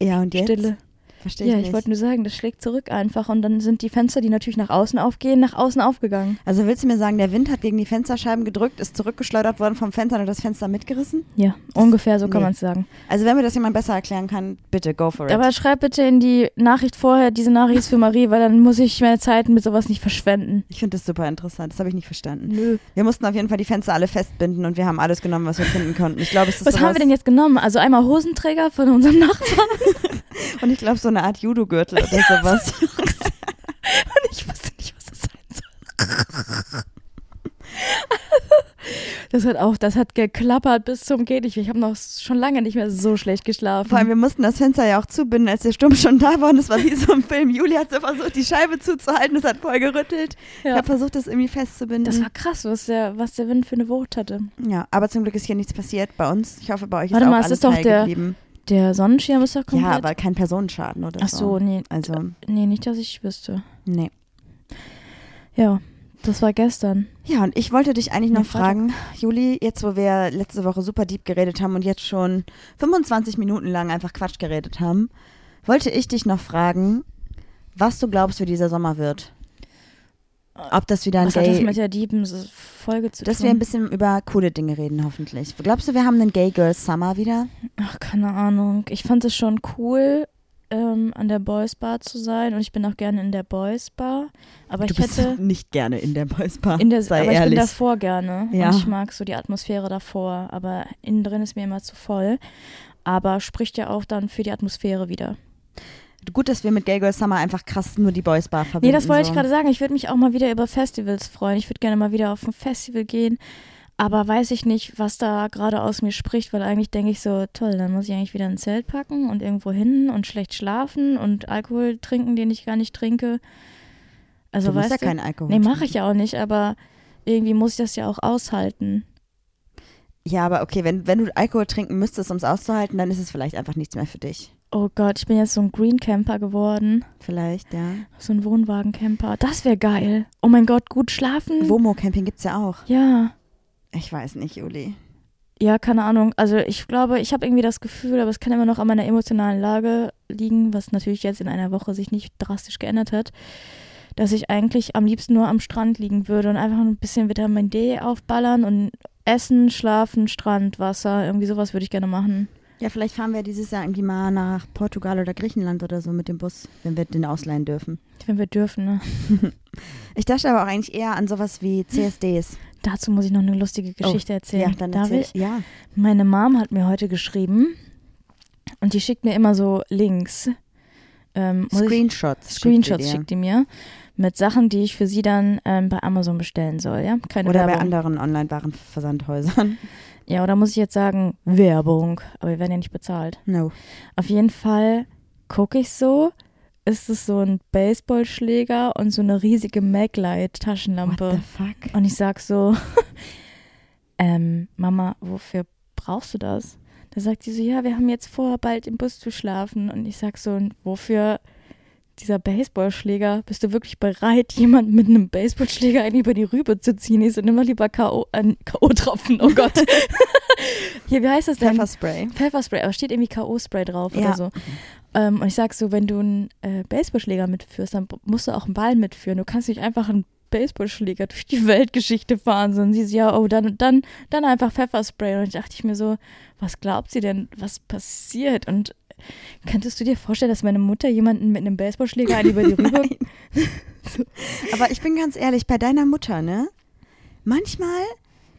Ja, und jetzt? Stille. Verstehe ich Ja, nicht. ich wollte nur sagen, das schlägt zurück einfach und dann sind die Fenster, die natürlich nach außen aufgehen, nach außen aufgegangen. also willst du mir sagen, der Wind hat gegen die Fensterscheiben gedrückt, ist zurückgeschleudert worden vom Fenster und das Fenster mitgerissen? Ja, ungefähr so kann nee. man es sagen. Also wenn mir das jemand besser erklären kann, bitte go for it. Aber schreib bitte in die Nachricht vorher, diese Nachricht ist für Marie, weil dann muss ich meine Zeit mit sowas nicht verschwenden. ich finde das super interessant. Das habe ich nicht verstanden. Nö. Wir mussten auf jeden Fall die Fenster alle festbinden und wir haben alles genommen, was wir finden konnten. Ich glaube, es ist Was haben wir denn jetzt genommen? Also einmal Hosenträger von unserem Nachbarn. [LAUGHS] Und ich glaube, so eine Art Judo-Gürtel oder sowas. Und ich wusste nicht, was das sein soll. Das hat auch, das hat geklappert bis zum geht nicht. Ich habe noch schon lange nicht mehr so schlecht geschlafen. Vor allem, wir mussten das Fenster ja auch zubinden, als der Sturm schon da war. Und es war wie so ein Film. Juli hat so versucht, die Scheibe zuzuhalten. Es hat voll gerüttelt. Ich ja. habe versucht, das irgendwie festzubinden. Das war krass, was der, was der Wind für eine Wucht hatte. ja, aber zum Glück ist hier nichts passiert bei uns. Ich hoffe, bei euch Warte ist auch mal, es alles ist doch der geblieben. Der Sonnenschirm ist doch komplett. Ja, aber kein Personenschaden oder Ach so, nee. Also, Nee, nicht, dass ich wüsste. nee. Ja, das war gestern. Ja, und ich wollte dich eigentlich noch fragen, Juli, jetzt wo wir letzte Woche super deep geredet haben und jetzt schon 25 Minuten lang einfach Quatsch geredet haben, wollte ich dich noch fragen, was du glaubst, wie dieser Sommer wird. Ob das wieder ein Was hat das Gay... mit der Diepen Folge zu Dass tun? wir ein bisschen über coole Dinge reden, hoffentlich. Glaubst du, wir haben einen Gay Girl Summer wieder? Ach, keine Ahnung. Ich fand es schon cool, ähm, an der Boys Bar zu sein und ich bin auch gerne in der Boys Bar. Aber du ich bist hätte [LAUGHS] nicht gerne in der Boys Bar. in der, sei aber ich ehrlich. bin davor gerne. Ja. Und ich mag so die Atmosphäre davor. Aber innen drin ist mir immer zu voll. Aber spricht ja auch dann für die Atmosphäre wieder. Gut, dass wir mit Gay Girl Summer einfach krass nur die Boys Bar verbinden. Nee, das wollte so. ich gerade sagen. Ich würde mich auch mal wieder über Festivals freuen. Ich würde gerne mal wieder auf ein Festival gehen. Aber weiß ich nicht, was da gerade aus mir spricht, weil eigentlich denke ich so, toll, dann muss ich eigentlich wieder ein Zelt packen und irgendwo hin und schlecht schlafen und Alkohol trinken, den ich gar nicht trinke. Also du weißt ja du? keinen Alkohol nee, mache ich ja auch nicht, aber irgendwie muss ich das ja auch aushalten. Ja, aber okay, wenn, wenn du Alkohol trinken müsstest, um es auszuhalten, dann ist es vielleicht einfach nichts mehr für dich. Oh Gott, ich bin jetzt so ein Green Camper geworden. Vielleicht, ja. So ein Wohnwagencamper. Das wäre geil. Oh mein Gott, gut schlafen. Womo-Camping gibt's ja auch. Ja. Ich weiß nicht, Juli. Ja, keine Ahnung. Also ich glaube, ich habe irgendwie das Gefühl, aber es kann immer noch an meiner emotionalen Lage liegen, was natürlich jetzt in einer Woche sich nicht drastisch geändert hat, dass ich eigentlich am liebsten nur am Strand liegen würde und einfach ein bisschen Vitamin D aufballern und essen, schlafen, Strand, Wasser, irgendwie sowas würde ich gerne machen. Ja, vielleicht fahren wir dieses Jahr irgendwie mal nach Portugal oder Griechenland oder so mit dem Bus, wenn wir den ausleihen dürfen. Wenn wir dürfen, ne? [LAUGHS] Ich dachte aber auch eigentlich eher an sowas wie CSDs. [LAUGHS] Dazu muss ich noch eine lustige Geschichte erzählen. Ja, dann Darf erzähl ich? Ja. Meine Mom hat mir heute geschrieben und die schickt mir immer so Links. Ähm, muss ich- Screenshots. Screenshots schickt schickt die mir mit Sachen, die ich für sie dann ähm, bei Amazon bestellen soll, ja? Keine Oder bei Werbung. anderen Online-Warenversandhäusern. [LAUGHS] Ja, oder muss ich jetzt sagen Werbung, aber wir werden ja nicht bezahlt. No. Auf jeden Fall gucke ich so, ist es so ein Baseballschläger und so eine riesige Maglite What Taschenlampe. the fuck? Und ich sag so, [LAUGHS] ähm, Mama, wofür brauchst du das? Da sagt sie so, ja, wir haben jetzt vor, bald im Bus zu schlafen. Und ich sag so, und wofür dieser Baseballschläger? Bist du wirklich bereit, [LAUGHS] jemanden mit einem Baseballschläger einen über die Rübe zu ziehen? Ich so, nimm doch lieber K.O. Äh, K.O.-Tropfen, oh Gott. [LAUGHS] Hier, wie heißt das denn? Pfefferspray. Pfefferspray, aber steht irgendwie K.O.-Spray drauf Ja. oder so. Ähm, und ich sag so, wenn du einen äh, Baseballschläger mitführst, dann musst du auch einen Ball mitführen. Du kannst nicht einfach einen Baseballschläger [LAUGHS] durch die Weltgeschichte fahren. So, und sie so, ja, oh, dann, dann, dann einfach Pfefferspray. Und ich dachte ich mir so, was glaubt sie denn, was passiert? Und könntest du dir vorstellen, dass meine Mutter jemanden mit einem Baseballschläger an über die [LAUGHS] rüber... [LAUGHS] Aber ich bin ganz ehrlich, bei deiner Mutter, ne? Manchmal,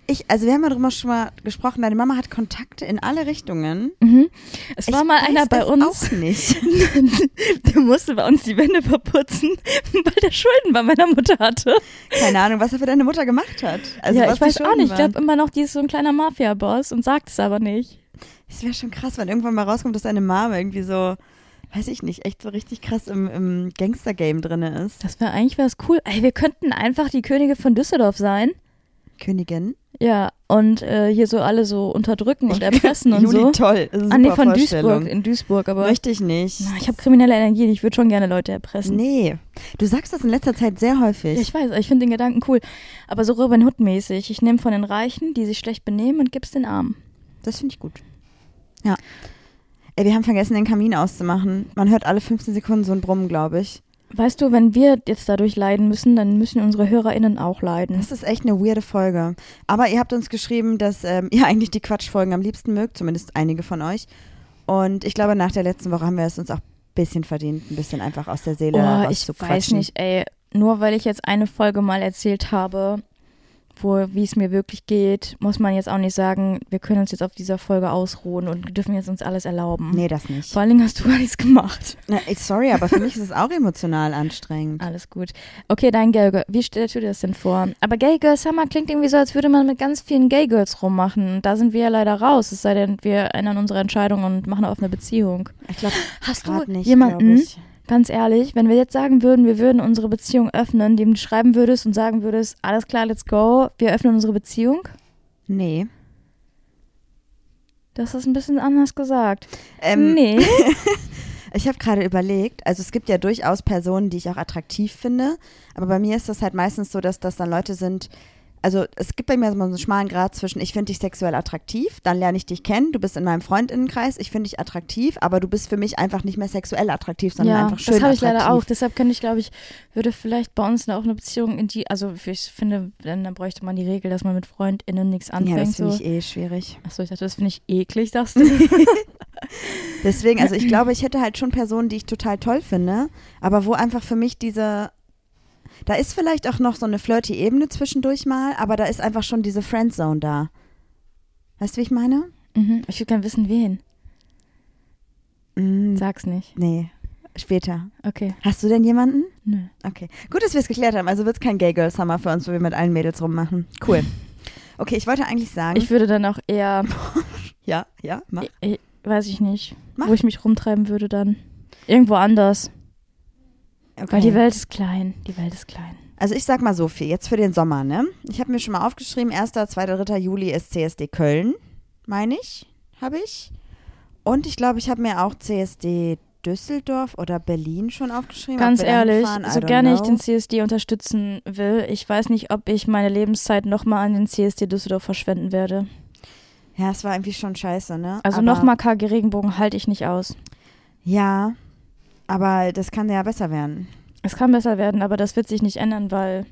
ich, also wir haben ja darüber schon mal gesprochen, deine Mama hat Kontakte in alle Richtungen. Mhm. Es war Ich mal einer bei uns, Auch nicht. [LAUGHS] der musste bei uns die Wände verputzen, weil der Schulden bei meiner Mutter hatte. Keine Ahnung, was er für deine Mutter gemacht hat. Also ja, was ich weiß auch nicht. Ich waren. glaube immer noch, die ist so ein kleiner Mafia-Boss und sagt es aber nicht. Es wäre schon krass, wenn irgendwann mal rauskommt, dass deine Mama irgendwie so, weiß ich nicht, echt so richtig krass im, im Gangster-Game drin ist. Das wäre eigentlich was cool. Ey, wir könnten einfach die Könige von Düsseldorf sein. Königin. Ja, und äh, hier so alle so unterdrücken und [LAUGHS] erpressen und Juli, so. toll. Ah, nee, von. Duisburg, in Duisburg, aber Möchte ich nicht. Na, ich habe kriminelle Energien, ich würde schon gerne Leute erpressen. Nee. Du sagst das in letzter Zeit sehr häufig. Ja, ich weiß, ich finde den Gedanken cool. Aber so Robin Hood-mäßig. Ich nehme von den Reichen, die sich schlecht benehmen, und gib's den Armen. Das finde ich gut. Ja. Ey, wir haben vergessen, den Kamin auszumachen. Man hört alle 15 Sekunden so ein Brummen, glaube ich. Weißt du, wenn wir jetzt dadurch leiden müssen, dann müssen unsere HörerInnen auch leiden. Das ist echt eine weirde Folge. Aber ihr habt uns geschrieben, dass ähm, [LAUGHS] ihr eigentlich die Quatschfolgen am liebsten mögt, zumindest einige von euch. Und ich glaube, nach der letzten Woche haben wir es uns auch ein bisschen verdient, ein bisschen einfach aus der Seele Oh, ich weiß nicht, ey. Nur weil ich jetzt eine Folge mal erzählt habe, wo, wie es mir wirklich geht, muss man jetzt auch nicht sagen, wir können uns jetzt auf dieser Folge ausruhen und dürfen jetzt uns alles erlauben. Nee, das nicht. Vor allen Dingen hast du [LAUGHS] gar nichts gemacht. Na, sorry, aber für mich ist es auch emotional anstrengend. Alles gut. Okay, dein Gay Girl. Wie stellst du dir das denn vor? Aber Gay Girl Summer klingt irgendwie so, als würde man mit ganz vielen Gay Girls rummachen. Und da sind wir ja leider raus. Es sei denn, wir ändern unsere Entscheidung und machen eine offene Beziehung. Ich glaube, Hast du nicht, jemanden. Ganz ehrlich, wenn wir jetzt sagen würden, wir würden unsere Beziehung öffnen, dem du schreiben würdest und sagen würdest, alles klar, let's go, wir öffnen unsere Beziehung? Nee. Das ist ein bisschen anders gesagt. Ähm, nee. [LAUGHS] Ich habe gerade überlegt, also es gibt ja durchaus Personen, die ich auch attraktiv finde, aber bei mir ist das halt meistens so, dass das dann Leute sind, also es gibt bei mir so einen schmalen Grad zwischen, ich finde dich sexuell attraktiv, dann lerne ich dich kennen, du bist in meinem Freundinnenkreis, ich finde dich attraktiv, aber du bist für mich einfach nicht mehr sexuell attraktiv, sondern ja, einfach schön das habe ich attraktiv. leider auch. Deshalb könnte ich, glaube ich, würde vielleicht bei uns auch eine Beziehung in die, also ich finde, dann, dann bräuchte man die Regel, dass man mit FreundInnen nichts anfängt. Ja, das finde so. ich eh schwierig. Achso, ich dachte, das finde ich eklig, sagst [LAUGHS] du. Deswegen, also ich [CLEARS THROAT] glaube, ich hätte halt schon Personen, die ich total toll finde, aber wo einfach für mich diese, da ist vielleicht auch noch so eine flirty Ebene zwischendurch mal, aber da ist einfach schon diese Friendzone da. Weißt du, wie ich meine? mhm. Ich würde gerne wissen, wen. Mm, Sag's nicht. nee, später. Okay. Hast du denn jemanden? Nö. Okay. Gut, dass wir es geklärt haben. Also wird es kein Gay Girl Summer für uns, wo wir mit allen Mädels rummachen. Cool. [LAUGHS] Okay, ich wollte eigentlich sagen. Ich würde dann auch eher, [LAUGHS] ja, ja, mach. ich, weiß ich nicht, Mach. wo ich mich rumtreiben würde dann. Irgendwo anders. Okay. Weil die Welt ist klein. Die Welt ist klein. Also ich sag mal so viel, jetzt für den Sommer, ne? Ich habe mir schon mal aufgeschrieben, 1., 2., 3. Juli ist CSD Köln, meine ich, habe ich. Und ich glaube, ich habe mir auch CSD Düsseldorf oder Berlin schon aufgeschrieben. Ganz ehrlich, so gerne ich know. den CSD unterstützen will, ich weiß nicht, ob ich meine Lebenszeit nochmal an den CSD Düsseldorf verschwenden werde. Ja, es war irgendwie schon scheiße, ne? Also nochmal KG Regenbogen halte ich nicht aus. Ja, aber das kann ja besser werden. Es kann besser werden, aber das wird sich nicht ändern, weil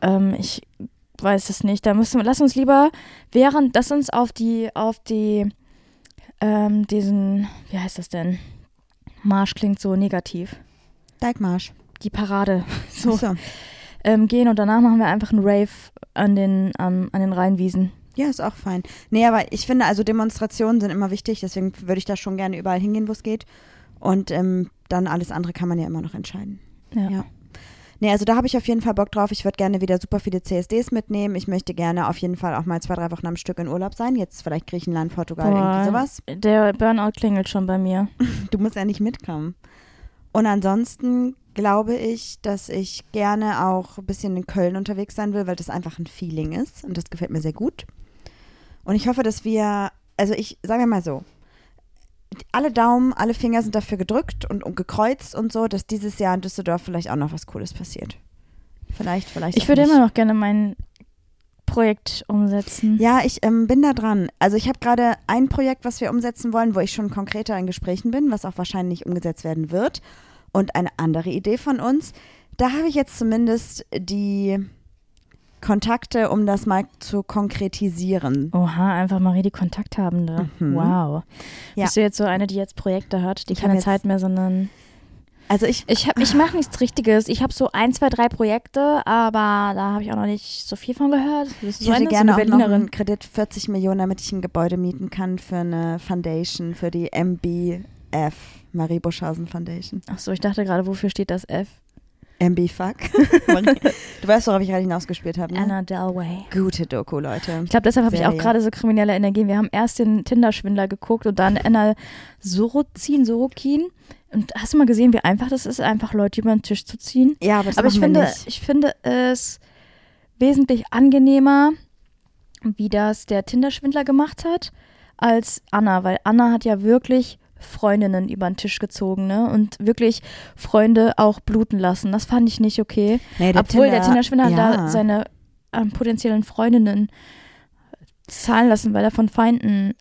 ähm, ich weiß es nicht. Da müssen wir, lass uns lieber während, lass uns auf die, auf die, ähm, diesen, wie heißt das denn? Marsch klingt so negativ. Dijkmarsch. Die Parade. [LAUGHS] So, so. ähm, gehen und danach machen wir einfach einen Rave an den, ähm, an den Rheinwiesen. Ja, ist auch fein. Nee, aber ich finde, also Demonstrationen sind immer wichtig, deswegen würde ich da schon gerne überall hingehen, wo es geht. Und ähm, dann alles andere kann man ja immer noch entscheiden. Ja. Ja. Nee, also da habe ich auf jeden Fall Bock drauf. Ich würde gerne wieder super viele CSDs mitnehmen. Ich möchte gerne auf jeden Fall auch mal zwei, drei Wochen am Stück in Urlaub sein. Jetzt vielleicht Griechenland, Portugal, irgendwie Boah, sowas. Der Burnout klingelt schon bei mir. [LAUGHS] Du musst ja nicht mitkommen. Und ansonsten glaube ich, dass ich gerne auch ein bisschen in Köln unterwegs sein will, weil das einfach ein Feeling ist und das gefällt mir sehr gut. Und ich hoffe, dass wir, also ich, sagen wir mal so, alle Daumen, alle Finger sind dafür gedrückt und, und gekreuzt und so, dass dieses Jahr in Düsseldorf vielleicht auch noch was Cooles passiert. Vielleicht, vielleicht. Ich würde nicht. immer noch gerne mein Projekt umsetzen. Ja, ich ähm, bin da dran. Also ich habe gerade ein Projekt, was wir umsetzen wollen, wo ich schon konkreter in Gesprächen bin, was auch wahrscheinlich umgesetzt werden wird. Und eine andere Idee von uns, da habe ich jetzt zumindest die Kontakte, um das mal zu konkretisieren. Oha, einfach Marie die Kontakthabende. Mhm. Wow. Ja. Bist du jetzt so eine, die jetzt Projekte hat, die Ich keine Zeit mehr, sondern Also ich, ich hab, ich mache nichts Richtiges. Ich habe so ein, zwei, drei Projekte, aber da habe ich auch noch nicht so viel von gehört. Ich so hätte eine, gerne so auch noch einen Kredit 40 Millionen, damit ich ein Gebäude mieten kann für eine Foundation, für die MBF, Marie Buschhausen Foundation. Ach so, ich dachte gerade, wofür steht das F? MB Fuck. [LAUGHS] du weißt, worauf ich gerade hinausgespielt habe, ne? Anna Delway. Gute Doku, Leute. Ich glaube, deshalb habe ich auch gerade so kriminelle Energien. Wir haben erst den Tinder-Schwindler geguckt und dann Anna Sorozin, Sorokin. Und hast du mal gesehen, wie einfach das ist, einfach Leute über den Tisch zu ziehen? Ja, aber das Aber ich finde, nicht. ich finde es wesentlich angenehmer, wie das der Tinder-Schwindler gemacht hat, als Anna, weil Anna hat ja wirklich Freundinnen über den Tisch gezogen, ne? Und wirklich Freunde auch bluten lassen. Das fand ich nicht okay. Nee, Obwohl der Tinder-Schwindler hat ja. da seine ähm, potenziellen Freundinnen zahlen lassen, weil er von Feinden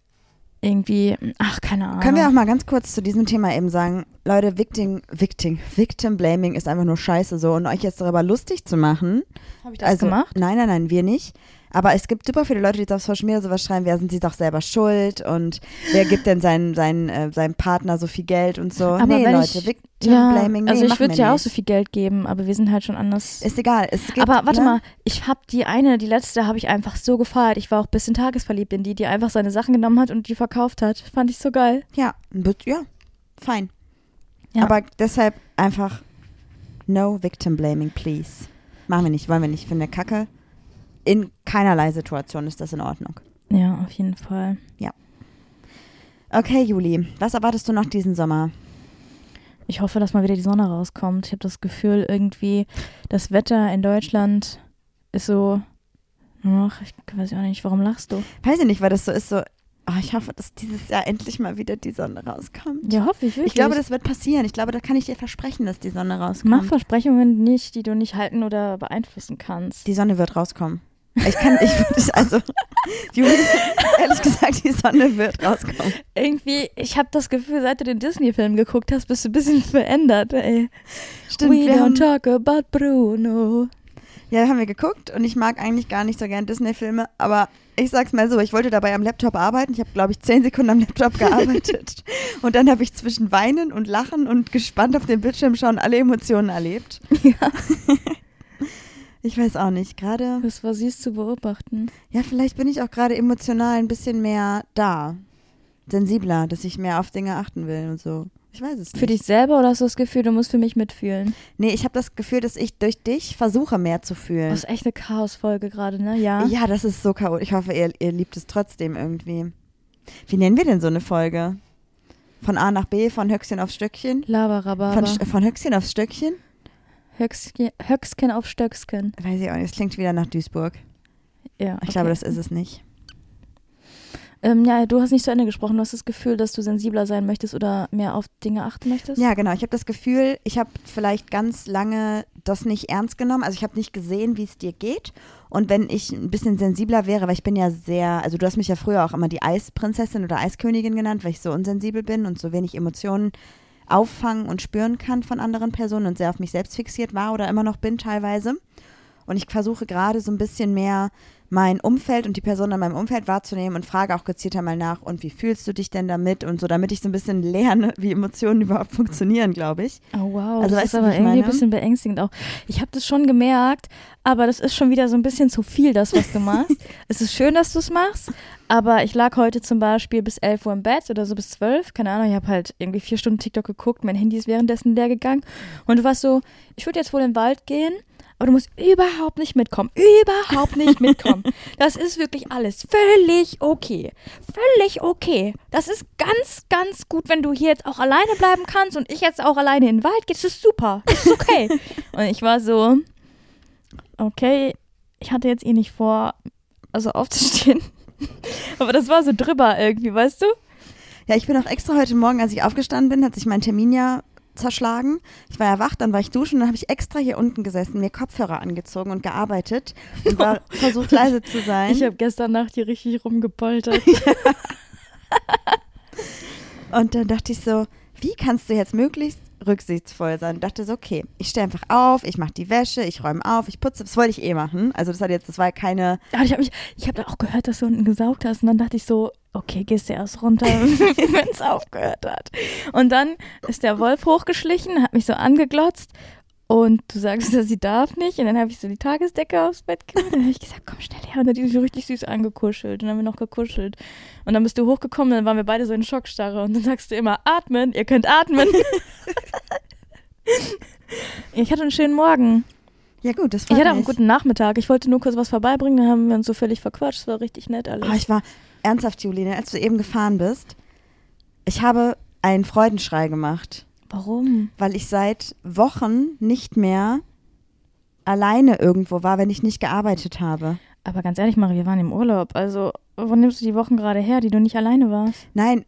irgendwie, ach, keine Ahnung. Können wir auch mal ganz kurz zu diesem Thema eben sagen, Leute, Victim, Victim, Victim Blaming ist einfach nur scheiße so und euch jetzt darüber lustig zu machen. Habe ich das also, gemacht? Nein, nein, nein, wir nicht. Aber es gibt super viele Leute, die auf Social Media sowas schreiben, wer sind sie doch selber schuld und wer gibt denn seinen, seinen, äh, seinem Partner so viel Geld und so. Aber nee, wenn Leute, ich- Victim Ja, Blaming, nee, also ich würde ja auch so viel Geld geben, aber wir sind halt schon anders. Ist egal. Gibt, aber warte ne? mal, ich habe die eine, die letzte habe ich einfach so gefeiert. Ich war auch ein bisschen tagesverliebt in die, die einfach seine Sachen genommen hat und die verkauft hat. Fand ich so geil. Ja, ja, fein. Ja. Aber deshalb einfach no Victim Blaming, please. Machen wir nicht, wollen wir nicht. Finden wir kacke. In keinerlei Situation ist das in Ordnung. Ja, auf jeden Fall. Okay, Juli, was erwartest du noch diesen Sommer? Ich hoffe, dass mal wieder die Sonne rauskommt. Ich habe das Gefühl, irgendwie das Wetter in Deutschland ist so. Ach, ich weiß auch nicht, warum lachst du? Weiß ich nicht, weil das so ist so. Oh, ich hoffe, dass dieses Jahr endlich mal wieder die Sonne rauskommt. Ja, hoffe ich wirklich. Ich glaube, das wird passieren. Ich glaube, da kann ich dir versprechen, dass die Sonne rauskommt. Mach Versprechungen nicht, die du nicht halten oder beeinflussen kannst. Die Sonne wird rauskommen. Ich kann, ich würde, also, Juli, ehrlich gesagt, die Sonne wird rauskommen. Irgendwie, ich habe das Gefühl, seit du den Disney-Film geguckt hast, bist du ein bisschen verändert, ey. Stimmt, We wir don't haben, talk about Bruno. ja, haben wir geguckt und ich mag eigentlich gar nicht so gern Disney-Filme, aber ich sag's mal so, ich wollte dabei am Laptop arbeiten. Ich habe, glaube ich, zehn Sekunden am Laptop gearbeitet. [LAUGHS] und dann habe ich zwischen Weinen und Lachen und gespannt auf den Bildschirm schauen alle Emotionen erlebt. Ja. [LAUGHS] Ich weiß auch nicht, gerade, Das war süß zu beobachten. ja, vielleicht bin ich auch gerade emotional ein bisschen mehr da. Sensibler, dass ich mehr auf Dinge achten will und so. Ich weiß es nicht. Für dich selber oder hast du das Gefühl, du musst für mich mitfühlen? Nee, ich habe das Gefühl, dass ich durch dich versuche, mehr zu fühlen. Das ist echt eine Chaosfolge gerade, ne? Ja. Ja, das ist so chaotisch. Ich hoffe, ihr, ihr liebt es trotzdem irgendwie. Wie nennen wir denn so eine Folge? Von A nach B, von Höchstchen auf Stöckchen? Von, Laberababa. Sch- von Höchstchen auf Stöckchen? Höchstchen auf Stöcksken. Weiß ich auch nicht. Das klingt wieder nach Duisburg. Ja. Ich okay. glaube, das ist es nicht. Ähm, ja, du hast nicht zu Ende gesprochen. Du hast das Gefühl, dass du sensibler sein möchtest oder mehr auf Dinge achten möchtest? Ja, genau. Ich habe das Gefühl, ich habe vielleicht ganz lange das nicht ernst genommen. Also ich habe nicht gesehen, wie es dir geht. Und wenn ich ein bisschen sensibler wäre, weil ich bin ja sehr, also du hast mich ja früher auch immer die Eisprinzessin oder Eiskönigin genannt, weil ich so unsensibel bin und so wenig Emotionen auffangen und spüren kann von anderen Personen und sehr auf mich selbst fixiert war oder immer noch bin teilweise. Und ich versuche gerade so ein bisschen mehr mein Umfeld und die Person in meinem Umfeld wahrzunehmen und frage auch gezielter mal nach, und wie fühlst du dich denn damit? Und so, damit ich so ein bisschen lerne, [LAUGHS] wie Emotionen überhaupt funktionieren, glaube ich. Oh wow, Also das ist du, aber irgendwie meine? ein bisschen beängstigend auch. Ich habe das schon gemerkt, aber das ist schon wieder so ein bisschen zu viel, das, was du machst. [LAUGHS] es ist schön, dass du es machst, aber ich lag heute zum Beispiel bis 11 Uhr im Bett oder so bis 12, keine Ahnung, ich habe halt irgendwie vier Stunden TikTok geguckt, mein Handy ist währenddessen leer gegangen und du warst so, ich würde jetzt wohl in den Wald gehen, aber du musst überhaupt nicht mitkommen. Überhaupt nicht [LAUGHS] mitkommen. Das ist wirklich alles völlig okay. Völlig okay. Das ist ganz, ganz gut, wenn du hier jetzt auch alleine bleiben kannst und ich jetzt auch alleine in den Wald gehe. Das ist super. Das ist okay. [LAUGHS] und ich war so, okay, ich hatte jetzt eh nicht vor, also aufzustehen. [LAUGHS] Aber das war so drüber irgendwie, weißt du? Ja, ich bin auch extra heute Morgen, als ich aufgestanden bin, hat sich mein Termin ja zerschlagen. Ich war ja wach, dann war ich duschen und dann habe ich extra hier unten gesessen, mir Kopfhörer angezogen und gearbeitet und war [LAUGHS] versucht leise zu sein. Ich habe gestern Nacht hier richtig rumgepoltert. [LAUGHS] Und dann dachte ich so, wie kannst du jetzt möglichst rücksichtsvoll sein. Ich dachte so, okay, ich stehe einfach auf, ich mache die Wäsche, ich räume auf, ich putze. Das wollte ich eh machen. Also das hat jetzt, das war keine. Aber ich habe ich habe auch gehört, dass du unten gesaugt hast und dann dachte ich so, okay, gehst du erst runter, [LAUGHS] wenn es aufgehört hat. Und dann ist der Wolf hochgeschlichen, hat mich so angeglotzt und du sagst, [LAUGHS] dass sie darf nicht. Und dann habe ich so die Tagesdecke aufs Bett gemacht. Und dann habe ich gesagt, komm schnell her. Und dann hat die so richtig süß angekuschelt. Und dann haben wir noch gekuschelt. Und dann bist du hochgekommen. Und dann waren wir beide so in Schockstarre. Und dann sagst du immer, atmen. Ihr könnt atmen. [LAUGHS] ich hatte einen schönen Morgen. Ja gut, das Ich war hatte auch einen guten Nachmittag. Ich wollte nur kurz was vorbeibringen. Dann haben wir uns so völlig verquatscht. Es war richtig nett alles. Oh, ich war ernsthaft, Juline, als du eben gefahren bist. Ich habe einen Freudenschrei gemacht, Warum? weil ich seit Wochen nicht mehr alleine irgendwo war, wenn ich nicht gearbeitet habe. Aber ganz ehrlich, Marie, wir waren im Urlaub. Also, wo nimmst du die Wochen gerade her, die du nicht alleine warst? Nein,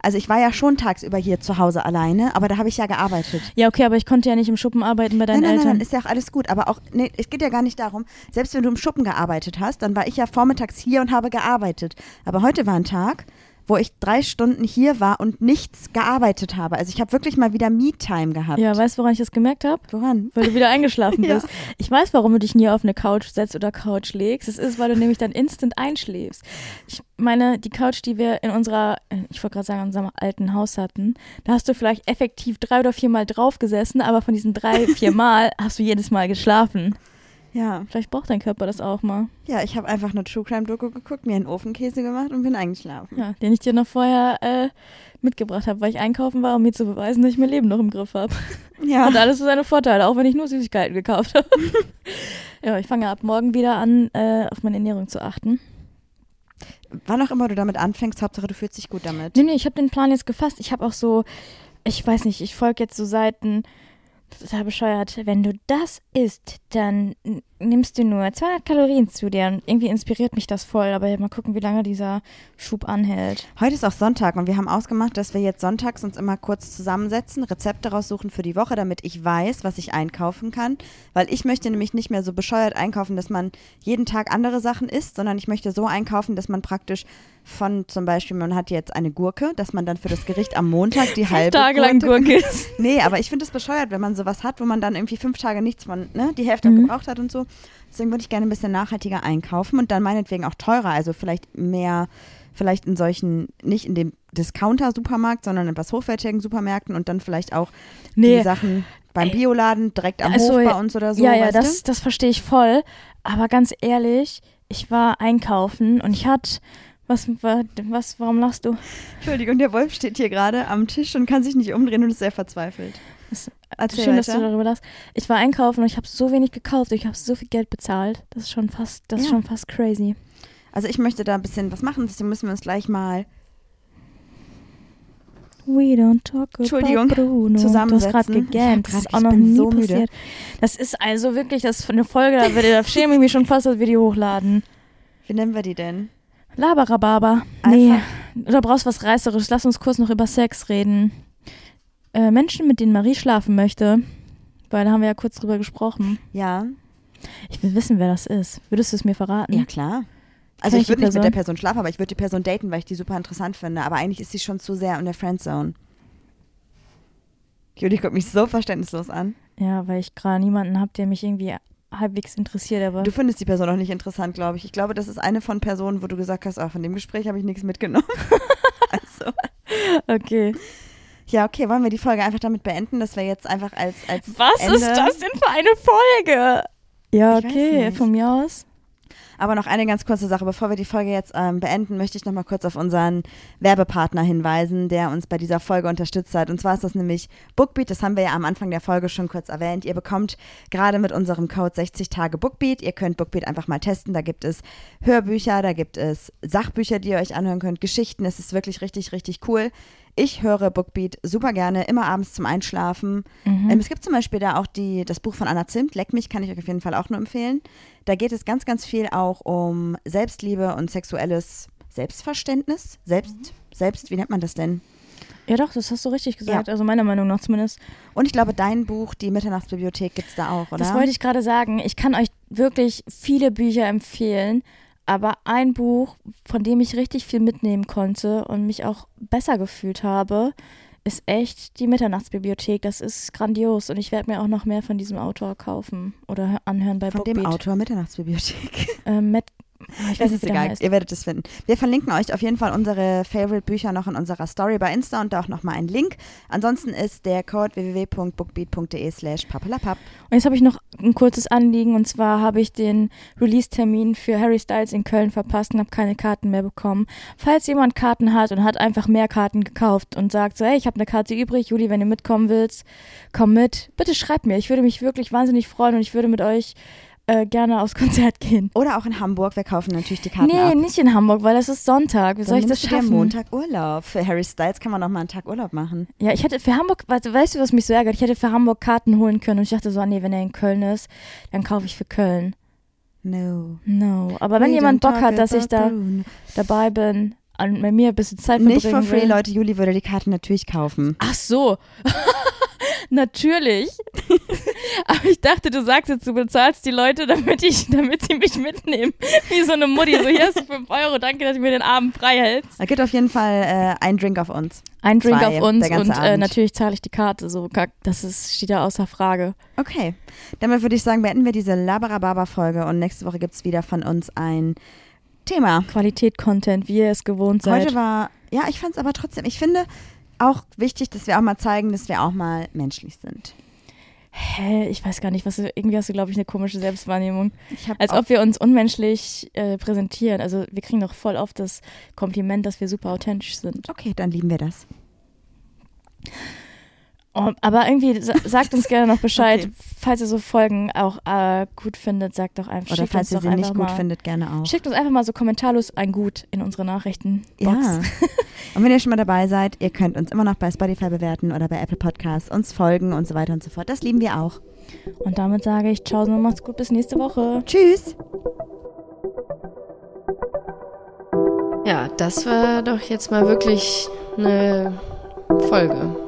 also ich war ja schon tagsüber hier zu Hause alleine, aber da habe ich ja gearbeitet. Ja, okay, aber ich konnte ja nicht im Schuppen arbeiten bei deinen nein, nein, Eltern. nein, ist ja auch alles gut. Aber auch, nee, es geht ja gar nicht darum, selbst wenn du im Schuppen gearbeitet hast, dann war ich ja vormittags hier und habe gearbeitet. Aber heute war ein Tag, wo ich drei Stunden hier war und nichts gearbeitet habe. Also ich habe wirklich mal wieder Me-Time gehabt. ja, weißt du, woran ich das gemerkt habe? Woran? Weil du wieder eingeschlafen [LAUGHS] Ja. bist. Ich weiß, warum du dich nie auf eine Couch setzt oder Couch legst. Es ist, weil du nämlich dann instant einschläfst. Ich meine, die Couch, die wir in unserer, ich wollte gerade sagen, in unserem alten Haus hatten, da hast du vielleicht effektiv drei oder vier Mal drauf gesessen, aber von diesen drei, vier [LAUGHS] Mal hast du jedes Mal geschlafen. Ja. Vielleicht braucht dein Körper das auch mal. Ja, ich habe einfach eine True Crime Doku geguckt, mir einen Ofenkäse gemacht und bin eingeschlafen. Ja, den ich dir noch vorher äh, mitgebracht habe, weil ich einkaufen war, um mir zu beweisen, dass ich mein Leben noch im Griff habe. [LAUGHS] Ja. Hat alles so seine Vorteile, auch wenn ich nur Süßigkeiten gekauft habe. [LAUGHS] ja, ich fange ab morgen wieder an, äh, auf meine Ernährung zu achten. Wann auch immer du damit anfängst, Hauptsache du fühlst dich gut damit. Nee, nee, ich habe den Plan jetzt gefasst. Ich habe auch so, ich weiß nicht, ich folge jetzt so Seiten, total bescheuert. Wenn du das isst, dann nimmst du nur 200 Kalorien zu dir. Und irgendwie inspiriert mich das voll. Aber mal gucken, wie lange dieser Schub anhält. Heute ist auch Sonntag und wir haben ausgemacht, dass wir jetzt sonntags uns immer kurz zusammensetzen, Rezepte raussuchen für die Woche, damit ich weiß, was ich einkaufen kann. Weil ich möchte nämlich nicht mehr so bescheuert einkaufen, dass man jeden Tag andere Sachen isst, sondern ich möchte so einkaufen, dass man praktisch von zum Beispiel, man hat jetzt eine Gurke, dass man dann für das Gericht am Montag die halbe Tage lang Gurke [LAUGHS] ist. Nee, aber ich finde es bescheuert, wenn man sowas hat, wo man dann irgendwie fünf Tage nichts von, ne, die Hälfte Mhm. gebraucht hat und so. Deswegen würde ich gerne ein bisschen nachhaltiger einkaufen und dann meinetwegen auch teurer. Also vielleicht mehr, vielleicht in solchen, nicht in dem Discounter-Supermarkt, sondern in etwas hochwertigen Supermärkten und dann vielleicht auch Nee. die Sachen beim Bioladen direkt am Also, Hof bei uns oder so. ja, ja, das, das verstehe ich voll. Aber ganz ehrlich, ich war einkaufen und ich hatte, was, wa- was, warum lachst du? Entschuldigung, der Wolf steht hier gerade am Tisch und kann sich nicht umdrehen und ist sehr verzweifelt. Das- Erzähl Schön, dass du weiter. darüber lachst. Ich war einkaufen und ich habe so wenig gekauft, ich habe so viel Geld bezahlt. Das ist schon fast, das ist Ja. schon fast crazy. Also ich möchte da ein bisschen was machen, deswegen müssen wir uns gleich mal We don't talk about Entschuldigung, Bruno. Du hast zusammensetzen. gerade gegähnt. Das ist auch noch nie so müde. passiert. Das ist also wirklich, das ist eine Folge, da, da schäme ich mich schon fast, dass wir die hochladen. Wie nennen wir die denn? Laberababa. Nee. Oder brauchst was Reißerisches? Lass uns kurz noch über Sex reden. Äh, Menschen, mit denen Marie schlafen möchte, weil da haben wir ja kurz drüber gesprochen. Ja, Ich will wissen, wer das ist. Würdest du es mir verraten? ja klar. Also Kenn ich würde nicht mit der Person schlafen, aber ich würde die Person daten, weil ich die super interessant finde. Aber eigentlich ist sie schon zu sehr in der Friendzone. Juli guckt mich so verständnislos an. Ja, weil ich gerade niemanden habe, der mich irgendwie halbwegs interessiert, aber Du findest die Person auch nicht interessant, glaube ich. Ich glaube, das ist eine von Personen, wo du gesagt hast, ah, von dem Gespräch habe ich nichts mitgenommen. [LAUGHS] also, okay. ja, okay, wollen wir die Folge einfach damit beenden, dass wir jetzt einfach als, als Was Ende, ist das denn für eine Folge? Ja, Ich okay, von mir aus. Aber noch eine ganz kurze Sache, bevor wir die Folge jetzt ähm, beenden, möchte ich noch mal kurz auf unseren Werbepartner hinweisen, der uns bei dieser Folge unterstützt hat. Und zwar ist das nämlich Bookbeat, das haben wir ja am Anfang der Folge schon kurz erwähnt. Ihr bekommt gerade mit unserem Code 60 Tage Bookbeat, ihr könnt Bookbeat einfach mal testen, da gibt es Hörbücher, da gibt es Sachbücher, die ihr euch anhören könnt, Geschichten, es ist wirklich richtig, richtig cool. Ich höre Bookbeat super gerne, immer abends zum Einschlafen. Mhm. Ähm, es gibt zum Beispiel da auch die, das Buch von Anna Zimt, Leck mich, kann ich euch auf jeden Fall auch nur empfehlen. Da geht es ganz, ganz viel auch um Selbstliebe und sexuelles Selbstverständnis. Selbst, selbst, wie nennt man das denn? Ja, doch, das hast du richtig gesagt. Also meiner Meinung nach zumindest. Und ich glaube, dein Buch, die Mitternachtsbibliothek, gibt es da auch, oder? Das wollte ich gerade sagen. Ich kann euch wirklich viele Bücher empfehlen, aber ein Buch, von dem ich richtig viel mitnehmen konnte und mich auch besser gefühlt habe, ist echt die Mitternachtsbibliothek. Das ist grandios und ich werde mir auch noch mehr von diesem Autor kaufen oder hö- anhören bei Von Bookbeat. dem Autor Mitternachtsbibliothek. Ähm, Matt, ich weiß Es nicht, ist egal, heißt. ihr werdet es finden. Wir verlinken euch auf jeden Fall unsere Favorite-Bücher noch in unserer Story bei Insta und da auch nochmal einen Link. Ansonsten ist der Code www.bookbeat.de slash papalapap. Und jetzt habe ich noch ein kurzes Anliegen und zwar habe ich den Release-Termin für Harry Styles in Köln verpasst und habe keine Karten mehr bekommen. Falls jemand Karten hat und hat einfach mehr Karten gekauft und sagt so, hey, ich habe eine Karte übrig, Juli, wenn du mitkommen willst, komm mit. Bitte schreibt mir. Ich würde mich wirklich wahnsinnig freuen und ich würde mit euch äh, gerne aufs Konzert [LAUGHS] gehen. Oder auch in Hamburg. Wir kaufen natürlich die Karten nee, ab. nicht in Hamburg, weil das ist Sonntag. Wie soll Dann ich das schaffen? Montag Urlaub. Für Harry Styles kann man noch mal einen Tag Urlaub machen. Ja, ich hätte für Hamburg, weißt, weißt du, was mich so ärgert? Ich hätte für Hamburg Karten holen können und ich dachte so, ah, nee, wenn er in Köln ist, dann kaufe ich für Köln. No. No. Aber wenn We jemand Bock hat, dass ich da Bruno. dabei bin, an, bei mir ein bisschen Zeit Nicht for verbringen free, will. Leute. Juli würde die Karten natürlich kaufen. Ach so. [LAUGHS] Natürlich. [LAUGHS] Aber ich dachte, du sagst jetzt, du bezahlst die Leute, damit ich, damit sie mich mitnehmen. Wie so eine Mutti. So, hier hast du 5 Euro, danke, dass du mir den Abend frei hältst. Es gibt auf jeden Fall äh, einen Drink auf uns. Ein Drink Zwei, auf uns und äh, natürlich zahle ich die Karte. So, das ist, steht ja außer Frage. Okay. Damit würde ich sagen, beenden wir diese Labarababa-Folge und nächste Woche gibt es wieder von uns ein Thema. Qualität-Content, wie ihr es gewohnt seid. Heute war, ja, ich fand es aber trotzdem, ich finde auch wichtig, dass wir auch mal zeigen, dass wir auch mal menschlich sind. Hä, ich weiß gar nicht, was du, irgendwie hast du, glaube ich, eine komische Selbstwahrnehmung. Als ob wir uns unmenschlich äh, präsentieren. Also wir kriegen doch voll oft das Kompliment, dass wir super authentisch sind. okay, dann lieben wir das. Oh, aber irgendwie sa sagt uns [LAUGHS] gerne noch Bescheid, Okay. falls ihr so Folgen auch äh, gut findet, sagt doch einfach. Oder schickt falls uns ihr doch sie nicht einfach gut mal, findet, gerne auch. Schickt uns einfach mal so kommentarlos ein Gut in unsere Nachrichten. Ja. [LAUGHS] und wenn ihr schon mal dabei seid, ihr könnt uns immer noch bei Spotify bewerten oder bei Apple Podcasts, uns folgen und so weiter und so fort. Das lieben wir auch. Und damit sage ich Ciao und macht's gut, bis nächste Woche. Tschüss. Ja, das war doch jetzt mal wirklich eine Folge.